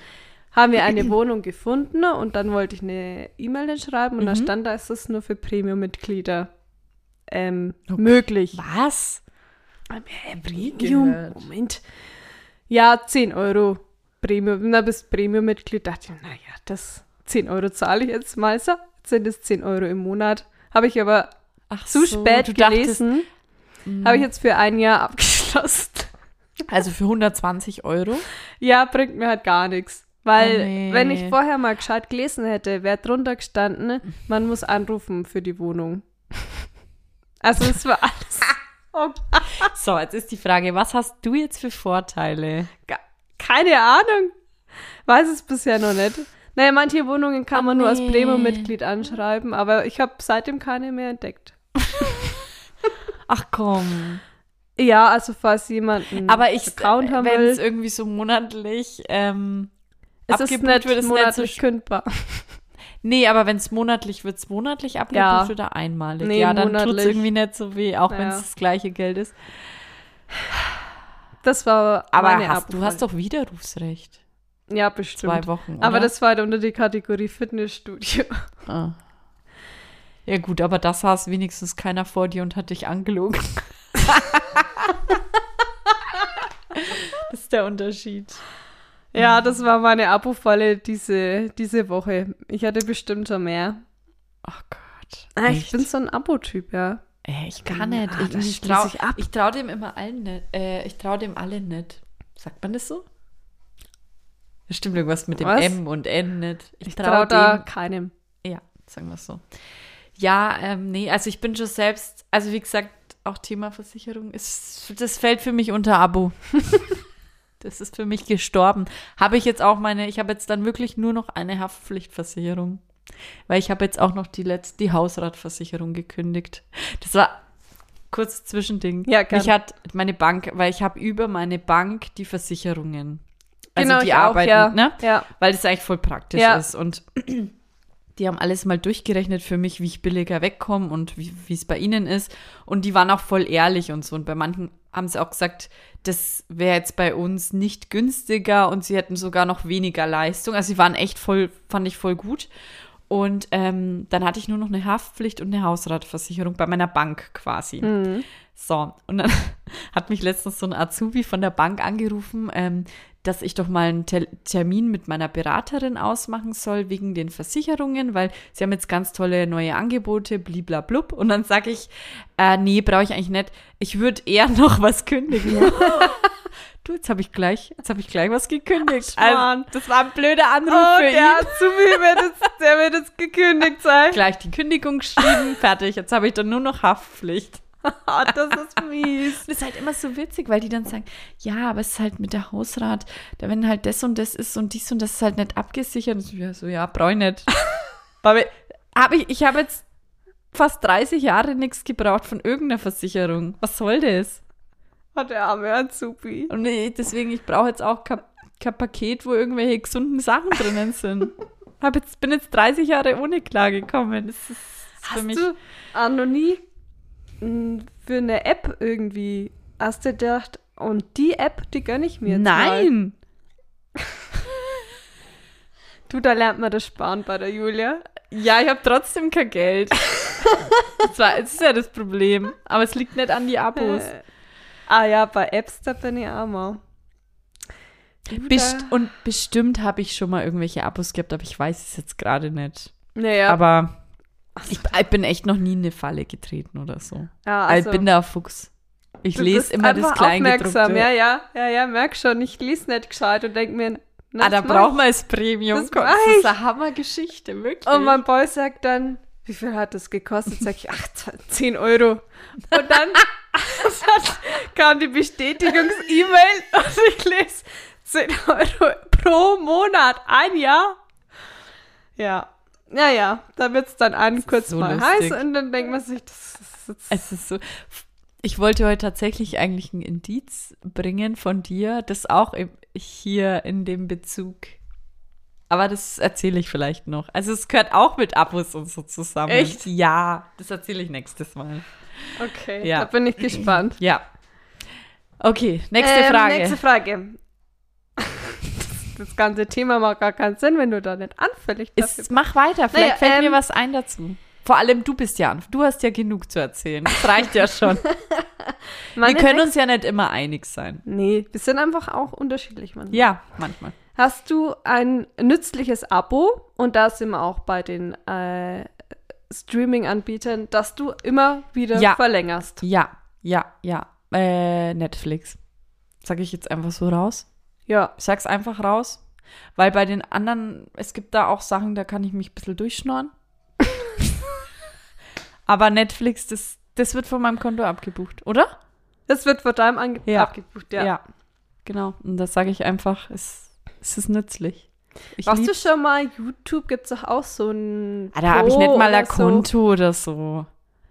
haben wir eine Wohnung gefunden und dann wollte ich eine E-Mail schreiben und da Mhm. stand da, ist es nur für Premium-Mitglieder ähm, Okay. möglich. Was? Hä, Premium? Moment. Ja, 10 Euro Premium. Na, bist Premium-Mitglied. Dachte ich, naja, das 10 Euro zahle ich jetzt mal so. Sind es 10 Euro im Monat. Habe ich aber Ach zu so, spät du dachtest, mm, Habe ich jetzt für ein Jahr abgeschlossen. Also für 120 Euro? Ja, bringt mir halt gar nichts. Weil, Oh, nee. wenn ich vorher mal gescheit gelesen hätte, wäre drunter gestanden, man muss anrufen für die Wohnung. Also, es war alles. Oh, So, jetzt ist die Frage, was hast du jetzt für Vorteile? keine Ahnung. Weiß es bisher noch nicht. Naja, manche Wohnungen kann Oh, man nur als nee. Premium-Mitglied anschreiben, aber ich habe seitdem keine mehr entdeckt. Ach komm. Ja, also falls jemand einen Aber ich, Account haben wenn es irgendwie so monatlich ähm, es ist nicht wird, ist nicht so monatlich kündbar. Nee, aber wenn es monatlich wird, es monatlich abgebucht Ja. oder einmalig. Nee, ja, dann tut es monatlich. irgendwie nicht so weh, auch wenn es Ja. das gleiche Geld ist. Das war Aber meine hast, du hast doch Widerrufsrecht. Ja, bestimmt. Zwei Wochen. Oder? Aber das war halt unter die Kategorie Fitnessstudio. Ah. Ja, gut, aber da saß wenigstens keiner vor dir und hat dich angelogen. das ist der Unterschied. Ja, das war meine Abo-Falle diese, diese Woche. Ich hatte bestimmt schon mehr. Ach Gott. Ah, ich bin so ein Abo-Typ, ja. Ey, ich kann nicht. Ah, Ich, das ich traue ich ich trau dem immer allen nicht. Äh, ich traue dem alle nicht. Sagt man das so? Das stimmt irgendwas mit dem Was? M und N nicht. Ich trau traue da dem- keinem. Ja, sagen wir es so. Ja, ähm, nee, also ich bin schon selbst, also wie gesagt, auch Thema Versicherung ist, das fällt für mich unter Abo. das ist für mich gestorben. Habe ich jetzt auch meine, ich habe jetzt dann wirklich nur noch eine Haftpflichtversicherung. Weil ich habe jetzt auch noch die letzte, die Hausratversicherung gekündigt. Das war kurz Zwischending. Ja, gern. Mich hat meine Bank, weil ich habe über meine Bank die Versicherungen. Also genau, die ich auch, arbeiten, ja. ne? Ja. weil das eigentlich voll praktisch Ja. ist. Und die haben alles mal durchgerechnet für mich, wie ich billiger wegkomme und wie es bei ihnen ist. Und die waren auch voll ehrlich und so. Und bei manchen haben sie auch gesagt, das wäre jetzt bei uns nicht günstiger und sie hätten sogar noch weniger Leistung. Also sie waren echt voll, fand ich voll gut. Und ähm, dann hatte ich nur noch eine Haftpflicht und eine Hausratversicherung bei meiner Bank quasi. Mhm. So, und dann hat mich letztens so ein Azubi von der Bank angerufen, ähm, dass ich doch mal einen Tel Termin mit meiner Beraterin ausmachen soll wegen den Versicherungen, weil sie haben jetzt ganz tolle neue Angebote, bliblablub. Und dann sage ich, äh, nee, brauche ich eigentlich nicht. Ich würde eher noch was kündigen. du, jetzt habe ich gleich, jetzt habe ich gleich was gekündigt. Ach, also, das war ein blöder Anruf Oh, für ihn. der Azubi wird jetzt, der wird jetzt gekündigt sein. Gleich die Kündigung geschrieben, fertig. Jetzt habe ich dann nur noch Haftpflicht. Ah, das ist mies. Das ist halt immer so witzig, weil die dann sagen, ja, aber es ist halt mit der Hausrat, da wenn halt das und das ist und dies und das ist halt nicht abgesichert. Und ich so, ja, brauche ich nicht. aber hab ich, ich habe jetzt fast 30 Jahre nichts gebraucht von irgendeiner Versicherung. Was soll das? Oh, der arme Azubi. Und ich, deswegen, ich brauche jetzt auch kein, kein Paket, wo irgendwelche gesunden Sachen drinnen sind. Hab jetzt, bin jetzt 30 Jahre ohne klargekommen. Das ist für Hast mich. du noch nie für eine App irgendwie, hast du gedacht, und die App, die gönne ich mir jetzt mal. Nein! Du, da lernt man das Sparen bei der Julia. Ja, ich habe trotzdem kein Geld. das, war, das ist ja das Problem. Aber es liegt nicht an die Abos. Äh, ah ja, bei Apps, da bin ich auch mal. Du, Best und bestimmt habe ich schon mal irgendwelche Abos gehabt, aber ich weiß es jetzt gerade nicht. Naja, Aber ich, ich bin echt noch nie in eine Falle getreten oder so. ja, Also, ich bin da Fuchs. Ich lese immer das Kleingedruckte. aufmerksam. Ja, ja, ja, ja, merk schon. Ich lese nicht gescheit und denk mir, na, ah, da braucht man das Premium. Das das ist eine Hammergeschichte, wirklich. Und mein Boy sagt dann, wie viel hat das gekostet? Sag ich, ach, 10 Euro. Und dann kam die Bestätigungs-E-Mail und ich lese 10 Euro pro Monat, ein Jahr. Ja. Naja, da wird es dann an kurz so mal lustig. heiß und dann denkt man sich, das ist jetzt Es ist so. Ich wollte heute tatsächlich eigentlich ein Indiz bringen von dir, das auch hier in dem Bezug. Aber das erzähle ich vielleicht noch. Also es gehört auch mit Abos und so zusammen. Echt? Ja, das erzähle ich nächstes Mal. okay. Ja. Da bin ich gespannt. Ja. Okay, nächste Ähm, Frage. Nächste Frage. Das ganze Thema macht gar keinen Sinn, wenn du da nicht anfällig dafür Ist, mach weiter, vielleicht Naja, fällt ähm, mir was ein dazu. Vor allem du bist ja an. Du hast ja genug zu erzählen. Das reicht ja schon. Wir können uns ja nicht immer einig sein. Nee, wir sind einfach auch unterschiedlich manchmal. Ja, manchmal. Hast du ein nützliches Abo und da sind wir auch bei den äh, Streaming-Anbietern, dass du immer wieder Ja. verlängerst? Ja, ja, ja. Äh, Netflix. Sag ich jetzt einfach so raus. Ja. Ich sag's einfach raus. Weil bei den anderen, es gibt da auch Sachen, da kann ich mich ein bisschen durchschnorren. Aber Netflix, das, das wird von meinem Konto abgebucht, oder? Das wird von deinem Ange Ja. abgebucht, ja. Genau. Und das sage ich einfach, es, es ist nützlich. Ich Warst du schon mal, YouTube gibt es doch auch so ein Ah, da habe ich nicht mal ein Konto oder so.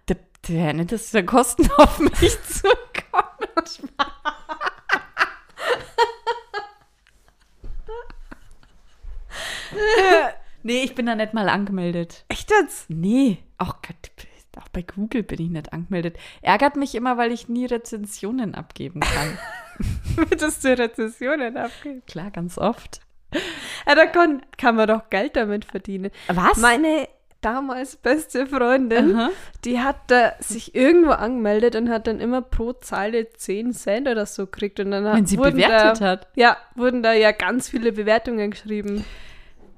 Der, der nicht, dass da Kosten auf mich zukommen. nee, ich bin da nicht mal angemeldet. Echt jetzt? Nee, auch, auch bei Google bin ich nicht angemeldet. Ärgert mich immer, weil ich nie Rezensionen abgeben kann. Würdest du Rezessionen abgeben? Klar, ganz oft. Ja, da kann, kann man doch Geld damit verdienen. Was? Meine damals beste Freundin, Aha. die hat da sich irgendwo angemeldet und hat dann immer pro Zeile 10 Cent oder so gekriegt. Und dann Wenn sie bewertet da, hat. Ja, wurden da ja ganz viele Bewertungen geschrieben.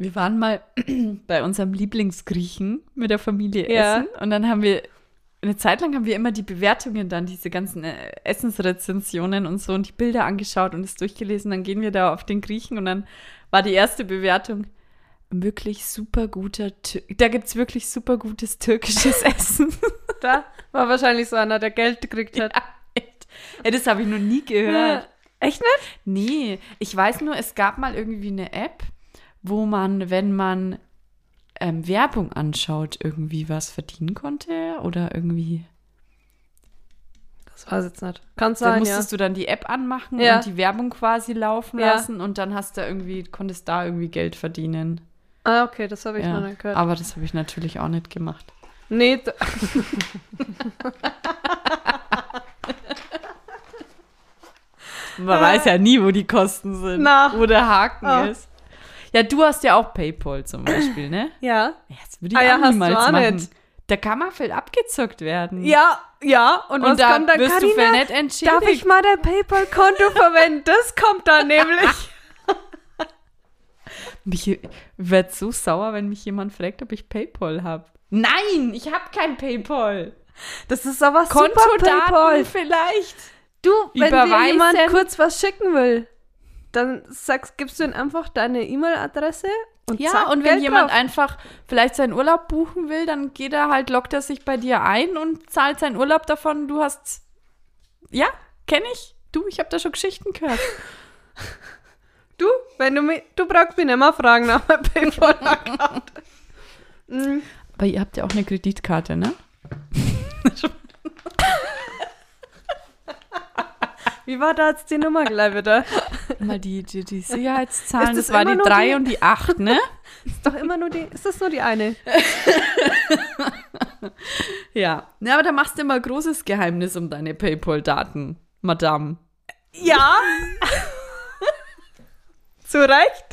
Wir waren mal bei unserem Lieblingsgriechen mit der Familie Ja. essen und dann haben wir eine Zeit lang haben wir immer die Bewertungen dann, diese ganzen äh, Essensrezensionen und so und die Bilder angeschaut und es durchgelesen. Dann gehen wir da auf den Griechen und dann war die erste Bewertung wirklich super guter, Tür da gibt es wirklich super gutes türkisches Essen. Da war wahrscheinlich so einer, der Geld gekriegt hat. ja, echt. Ja, das habe ich noch nie gehört. Echt nicht? Nee, ich weiß nur, es gab mal irgendwie eine App, wo man, wenn man ähm, Werbung anschaut, irgendwie was verdienen konnte oder irgendwie. Das weiß ich jetzt nicht. Kann sein, ja. musstest du dann die App anmachen Ja. und die Werbung quasi laufen Ja. lassen und dann hast du irgendwie, konntest da irgendwie Geld verdienen. Ah, okay, das habe ich ja. noch nicht gehört. Aber das habe ich natürlich auch nicht gemacht. Nee, Man weiß ja nie, wo die Kosten sind. Na. Wo der Haken Ah. ist. Ja, du hast ja auch PayPal zum Beispiel, ne? ja. Ja, Das würde ich Ah ja, auch niemals machen. nicht. Da kann man viel abgezockt werden. Ja, ja. Und, was Und da kommt dann, wirst du Carina? nicht entschädigt. Darf ich mal dein PayPal-Konto verwenden? Das kommt dann nämlich. Mich werde so sauer, wenn mich jemand fragt, ob ich PayPal habe. Nein, ich habe kein PayPal. Das ist aber super Kontodaten PayPal. vielleicht. Du, wenn dir jemand kurz was schicken will, dann sagst, gibst du ihm einfach deine E-Mail-Adresse und Ja, zack, und wenn Geld jemand drauf. einfach vielleicht seinen Urlaub buchen will, dann geht er halt, lockt er sich bei dir ein und zahlt seinen Urlaub davon. Du hast. Ja, kenne ich. Du, ich habe da schon Geschichten gehört. Du, wenn du mich, du brauchst mich nicht mehr fragen nach meinem PayPal-Account. Aber ihr habt ja auch eine Kreditkarte, ne? Wie war da jetzt die Nummer gleich wieder? Mal die, die, die Sicherheitszahlen, das das, war die nur 3 die- und die 8, ne? Ist doch immer nur die, ist das nur die eine? Ja. Ja, aber da machst du immer großes Geheimnis um deine PayPal-Daten, Madame. Ja. Zu Recht.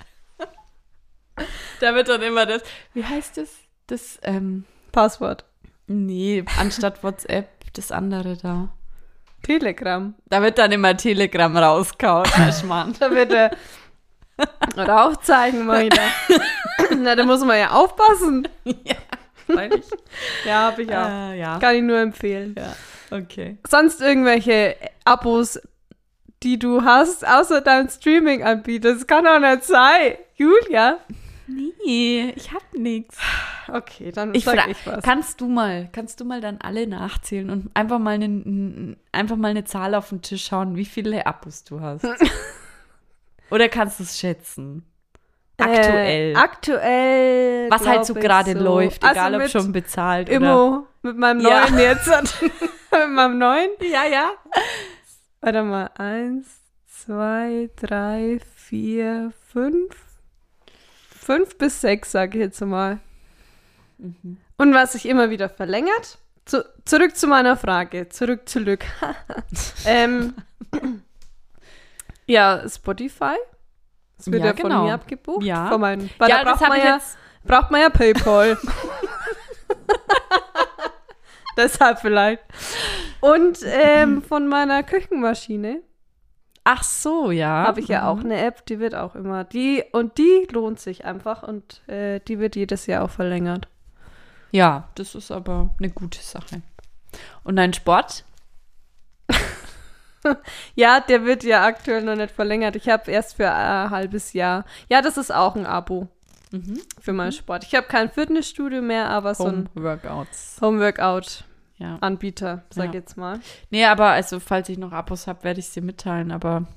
Da wird dann immer das, wie heißt das? Das, ähm, Passwort. nee, anstatt WhatsApp, das andere da. Telegram. Da wird dann immer Telegram rausgehauen, Herr. Da wird er Rauchzeichen mal wieder. Na, da muss man ja aufpassen. Freilich. Ja, habe ich auch. Äh, ja. Kann ich nur empfehlen. ja, okay. Sonst irgendwelche Abos, die du hast, außer deinem Streaming-Anbieter. Das kann doch nicht sein. Julia? Nee, ich hab nichts. Okay, dann Ich sag ich was. Kannst du mal, kannst du mal dann alle nachzählen und einfach mal, eine, einfach mal eine Zahl auf den Tisch schauen, wie viele Abos du hast? Oder kannst du es schätzen? Aktuell. Äh, aktuell. Was halt so gerade so. läuft, Also egal ob mit schon bezahlt oder. Immo, mit meinem Ja. neuen jetzt. mit meinem neuen. Ja, ja. Warte mal. Eins, zwei, drei, vier, fünf. Fünf bis sechs, sage ich jetzt mal. Mhm. Und was sich immer wieder verlängert. Zu, zurück zu meiner Frage. Zurück, zurück. ähm, ja, Spotify. Das wird Ja, ja, von genau. mir abgebucht. Ja. Von meinen, weil ja, da braucht man ja, jetzt. braucht man ja PayPal. Deshalb vielleicht. Und ähm, von meiner Küchenmaschine Ach so, ja. habe ich ja auch eine App, die wird auch immer, die und die lohnt sich einfach und äh, die wird jedes Jahr auch verlängert. Ja, das ist aber eine gute Sache. Und dein Sport? Ja, der wird ja aktuell noch nicht verlängert. Ich habe erst für ein halbes Jahr. Ja, das ist auch ein Abo Mhm. für meinen Sport. Ich habe kein Fitnessstudio mehr, aber so ein Home-Workouts. Home-Workout-Anbieter, Ja. sag Ja. jetzt mal. Nee, aber also, falls ich noch Abos habe, werde ich es dir mitteilen. Aber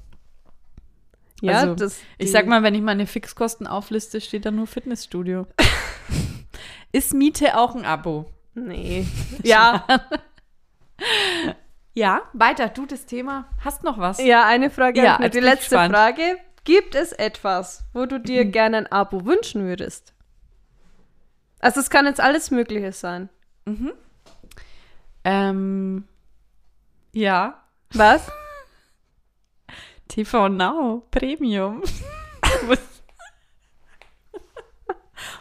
Ja, Also, das. ich sag mal, wenn ich meine Fixkosten aufliste, steht da nur Fitnessstudio. ist Miete auch ein Abo? Nee. Ja, Ja, weiter. Du, das Thema. Hast noch was? ja, eine Frage. Ja, die letzte gespannt. Frage. Gibt es etwas, wo du dir gerne ein Abo wünschen würdest? Also, es kann jetzt alles Mögliche sein. Ähm, ja. Was? TV Now Premium.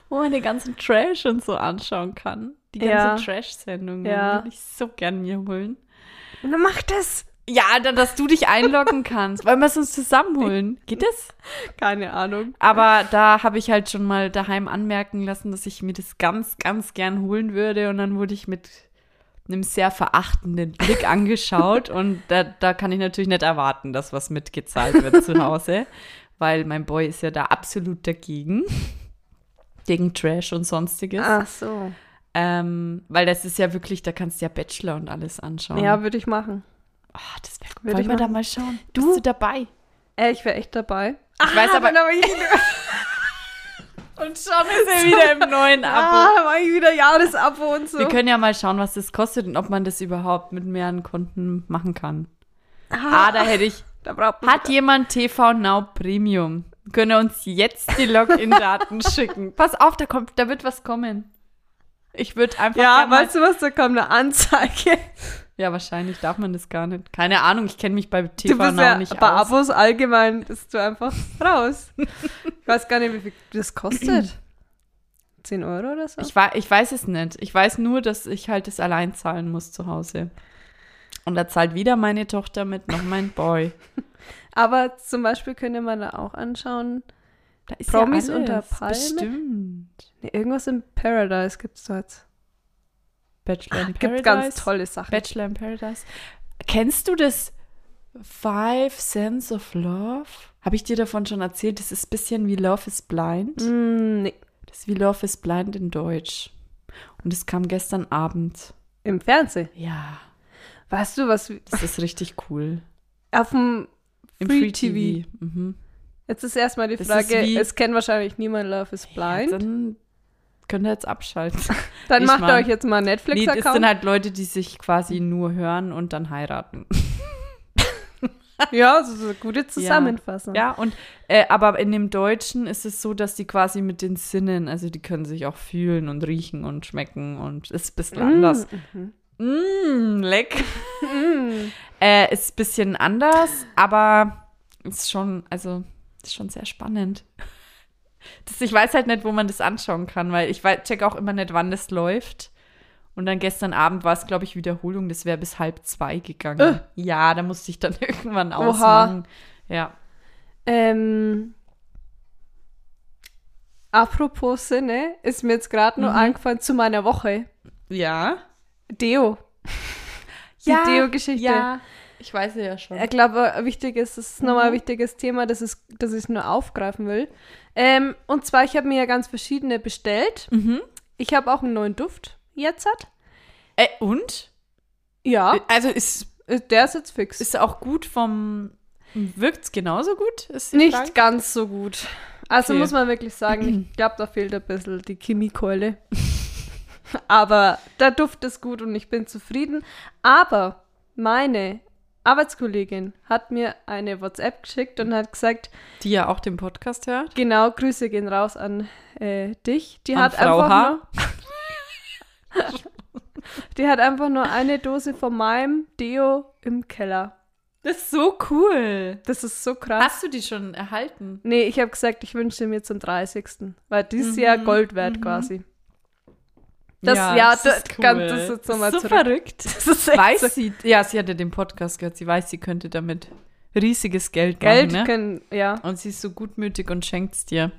Wo- man den ganzen Trash und so anschauen kann. Die ganze Ja. Trash-Sendung. Ja. Würde ich so gern mir holen. Und dann mach das. Ja, dann, dass du dich einloggen kannst. Wollen wir es uns zusammenholen? Geht das? Keine Ahnung. Aber da habe ich halt schon mal daheim anmerken lassen, dass ich mir das ganz, ganz gern holen würde. Und dann wurde ich mit einem sehr verachtenden Blick angeschaut. Und da, da kann ich natürlich nicht erwarten, dass was mitgezahlt wird zu Hause. Weil mein Boy ist ja da absolut dagegen. Gegen Trash und sonstiges. Ach so. Ähm, weil das ist ja wirklich, da kannst du ja Bachelor und alles anschauen. Ja, würde ich machen. oh, das wäre Würde Wollen wir da mal schauen? Du? Bist du dabei? Äh, ich wäre echt dabei. Ich weiß aber- dann hab ich Und schon ist er wieder im neuen Ah, dann mach ich wieder Jahresabo und so. Wir können ja mal schauen, was das kostet und ob man das überhaupt mit mehreren Konten machen kann. Ah, da hätte ich. da braucht man Hat jemand TV Now Premium? Können uns jetzt die Login-Daten schicken. Pass auf, da kommt, da wird was kommen. Ich würde einfach. Ja, weißt du was, da kommt eine Anzeige. Ja, wahrscheinlich darf man das gar nicht. Keine Ahnung, ich kenne mich bei TV ja nicht bei aus. Abos allgemein bist du einfach raus. ich weiß gar nicht, wie viel das kostet. 10 Euro oder so? Ich, wei ich weiß es nicht. Ich weiß nur, dass ich halt das allein zahlen muss zu Hause. Und da zahlt wieder meine Tochter mit, noch mein Boy. Aber zum Beispiel könnte man da auch anschauen, Da ist Promis ja alles. unter Palme? Bestimmt. nee, irgendwas im Paradise gibt's dort. Bachelor in Gibt Paradise. ganz tolle Sachen. Bachelor in Paradise. Kennst du das Five Sense of Love? Habe ich dir davon schon erzählt? Das ist ein bisschen wie Love is Blind. Mm, nee. Das ist wie Love is Blind in Deutsch. Und es kam gestern Abend. Im Fernsehen. Ja, Weißt du, was das ist richtig cool. auf dem Im Free Free, TV. TV. Mhm. Jetzt ist erstmal die Frage, es kennt wahrscheinlich niemand Love is Blind. Ja, dann könnt ihr jetzt abschalten. dann ich macht mein- euch jetzt mal einen nee, das Netflix-Account. sind halt Leute, die sich quasi nur hören und dann heiraten. ja, das ist eine gute Zusammenfassung. Ja, und äh, aber in dem Deutschen ist es so, dass die quasi mit den Sinnen, also die können sich auch fühlen und riechen und schmecken und ist ein bisschen anders. Mhm. Mm, leck. Mm. Äh, ist ein bisschen anders, aber ist schon, also ist schon sehr spannend. Das, ich weiß halt nicht, wo man das anschauen kann, weil ich check auch immer nicht, wann das läuft. Und dann gestern Abend war es, glaube ich, Wiederholung. Das wäre bis halb zwei gegangen. Äh. Ja, da musste ich dann irgendwann Oha. ausmachen. Ja. Ähm, apropos Sinne, ist mir jetzt gerade nur Mhm. eingefallen zu meiner Woche. Ja. Deo. Die Deo-Geschichte. Ja. Ich weiß ja schon. Ich glaube, ein wichtiges, das ist nochmal ein Mhm. wichtiges Thema, das, ist, das ich nur aufgreifen will. Ähm, und zwar, ich habe mir ja ganz verschiedene bestellt. Mhm. Ich habe auch einen neuen Duft jetzt hat. Äh, und? Ja, Also ist, äh, der ist jetzt fix. ist auch gut vom. Wirkt's genauso gut? Ist Nicht Frage? ganz so gut. Also Okay. muss man wirklich sagen, ich glaube, da fehlt ein bisschen die Chemiekeule. Aber der Duft ist gut und ich bin zufrieden. Aber meine Arbeitskollegin hat mir eine WhatsApp geschickt und hat gesagt, Die ja auch den Podcast hört. genau, Grüße gehen raus an äh, dich. Die An hat Frau einfach H. nur, die hat einfach nur eine Dose von meinem Deo im Keller. Das ist so cool. Das ist so krass. Hast du die schon erhalten? Nee, ich habe gesagt, ich wünsche mir zum 30. Weil dieses Jahr Mhm, Gold wert mhm. quasi. Das- ja, das- ganz- das ist jetzt noch mal so zurück. verrückt. Das ist Weiß so. sie, ja, sie hatte den Podcast gehört, sie weiß, sie könnte damit riesiges Geld, Geld machen, ne? können, ja, Und sie ist so gutmütig und schenkt es dir.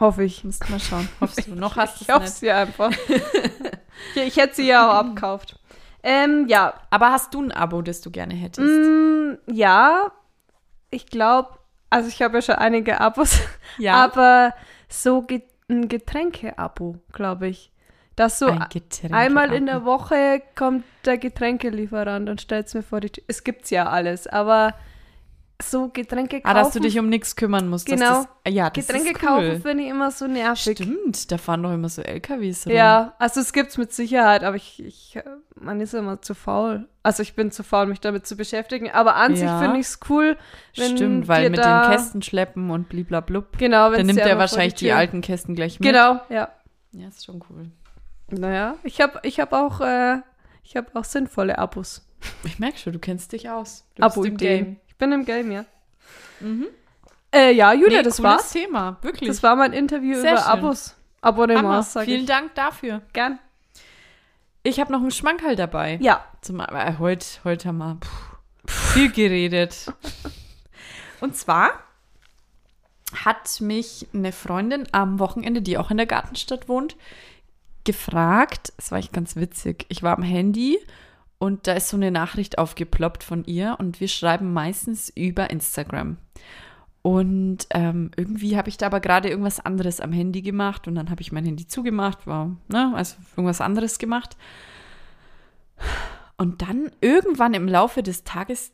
hoffe ich. Musst mal schauen. Hoffst du. Noch hast du Ich es hoffe nicht. sie einfach. ich, ich hätte sie ja auch abgekauft. Ähm, ja, Aber hast du ein Abo, das du gerne hättest? mm, ja, ich glaube, also ich habe ja schon einige Abos, ja. aber so ge ein Getränke-Abo, glaube ich. Dass so ein. Einmal in der Woche kommt der Getränkelieferant und stellt es mir vor die Tür. Es gibt's ja alles, aber so Getränke kaufen. Ah, dass du dich um nichts kümmern musst. Genau. Das, ja, das Getränke ist cool. kaufen finde ich immer so nervig. Stimmt, da fahren doch immer so LKWs rum. Ja, also es gibt's mit Sicherheit, aber ich, ich man ist immer zu faul. Also ich bin zu faul, mich damit zu beschäftigen. Aber an sich Ja. finde ich es cool, wenn Stimmt, weil mit da, den Kästen schleppen und bliblablub. Genau, wenn Dann nimmt er wahrscheinlich die, alten Kästen gleich mit. Genau, ja. Ja, ist schon cool. Naja, ich habe ich hab auch, äh, ich habe auch sinnvolle Abos. Ich merke schon, du kennst dich aus. Du bist im. Game. Ich bin im Game, ja. Äh, ja, Julia, Nee, das war's. Thema, wirklich. Das war mein Interview Sehr über schön. Abos. Abonnements, sag Vielen ich. Dank dafür. Gern. Ich habe noch einen Schmankerl dabei. Ja. Zum, äh, heute, heute haben wir puh, viel geredet. Und zwar hat mich eine Freundin am Wochenende, die auch in der Gartenstadt wohnt, gefragt, es war echt ganz witzig, ich war am Handy und da ist so eine Nachricht aufgeploppt von ihr und wir schreiben meistens über Instagram. Und ähm, irgendwie habe ich da aber gerade irgendwas anderes am Handy gemacht und dann habe ich mein Handy zugemacht, war, ne, also irgendwas anderes gemacht. Und dann irgendwann im Laufe des Tages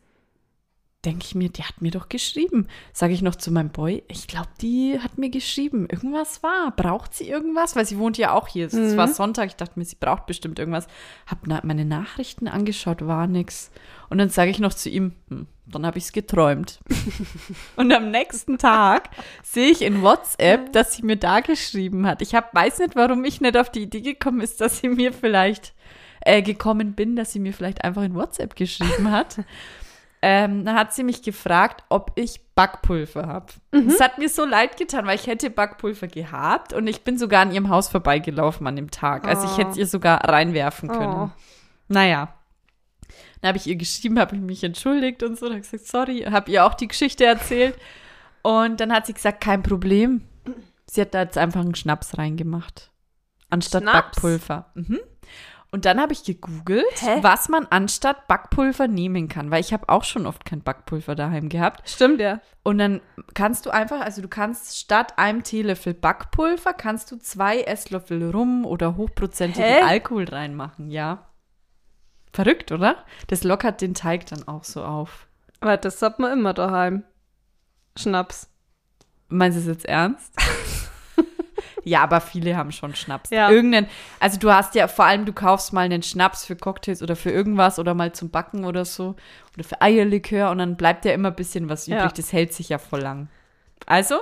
denke ich mir, die hat mir doch geschrieben. Sage ich noch zu meinem Boy, ich glaube, die hat mir geschrieben. Irgendwas war. Braucht sie irgendwas? Weil sie wohnt ja auch hier. Es Mhm. war Sonntag. Ich dachte mir, sie braucht bestimmt irgendwas. Hab na meine Nachrichten angeschaut, war nix. Und dann sage ich noch zu ihm, hm, dann habe ich es geträumt. Und am nächsten Tag sehe ich in WhatsApp, dass sie mir da geschrieben hat. Ich hab, weiß nicht, warum ich nicht auf die Idee gekommen ist, dass sie mir vielleicht äh, gekommen bin, dass sie mir vielleicht einfach in WhatsApp geschrieben hat. ähm, dann hat sie mich gefragt, ob ich Backpulver habe. Es hat mir so leid getan, weil ich hätte Backpulver gehabt und ich bin sogar an ihrem Haus vorbeigelaufen an dem Tag. Also ich Oh. hätte es ihr sogar reinwerfen können. Oh. Naja. Dann habe ich ihr geschrieben, habe ich mich entschuldigt und so. Habe ich gesagt, sorry, habe ihr auch die Geschichte erzählt. Und dann hat sie gesagt, kein Problem. Sie hat da jetzt einfach einen Schnaps reingemacht. Anstatt Schnaps? Backpulver. Mhm. Und dann habe ich gegoogelt, Hä? was man anstatt Backpulver nehmen kann, weil ich habe auch schon oft kein Backpulver daheim gehabt. Stimmt, ja. Und dann kannst du einfach, also du kannst statt einem Teelöffel Backpulver, kannst du zwei Esslöffel Rum oder hochprozentigen Hä? Alkohol reinmachen, ja. Verrückt, oder? Das lockert den Teig dann auch so auf. Aber das hat man immer daheim. Schnaps. Meinst du es jetzt ernst? ja, aber viele haben schon Schnaps. Ja. Irgendeinen, also du hast ja vor allem, du kaufst mal einen Schnaps für Cocktails oder für irgendwas oder mal zum Backen oder so oder für Eierlikör und dann bleibt ja immer ein bisschen was übrig. Ja. Das hält sich ja voll lang. Also,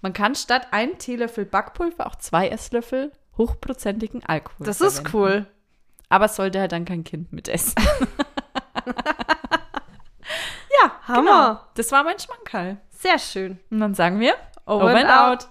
man kann statt ein Teelöffel Backpulver auch zwei Esslöffel hochprozentigen Alkohol Das ist verwenden. cool. Aber es sollte halt dann kein Kind mitessen. ja, Hammer. Genau. Das war mein Schmankerl. Sehr schön. Und dann sagen wir Over Over and and out.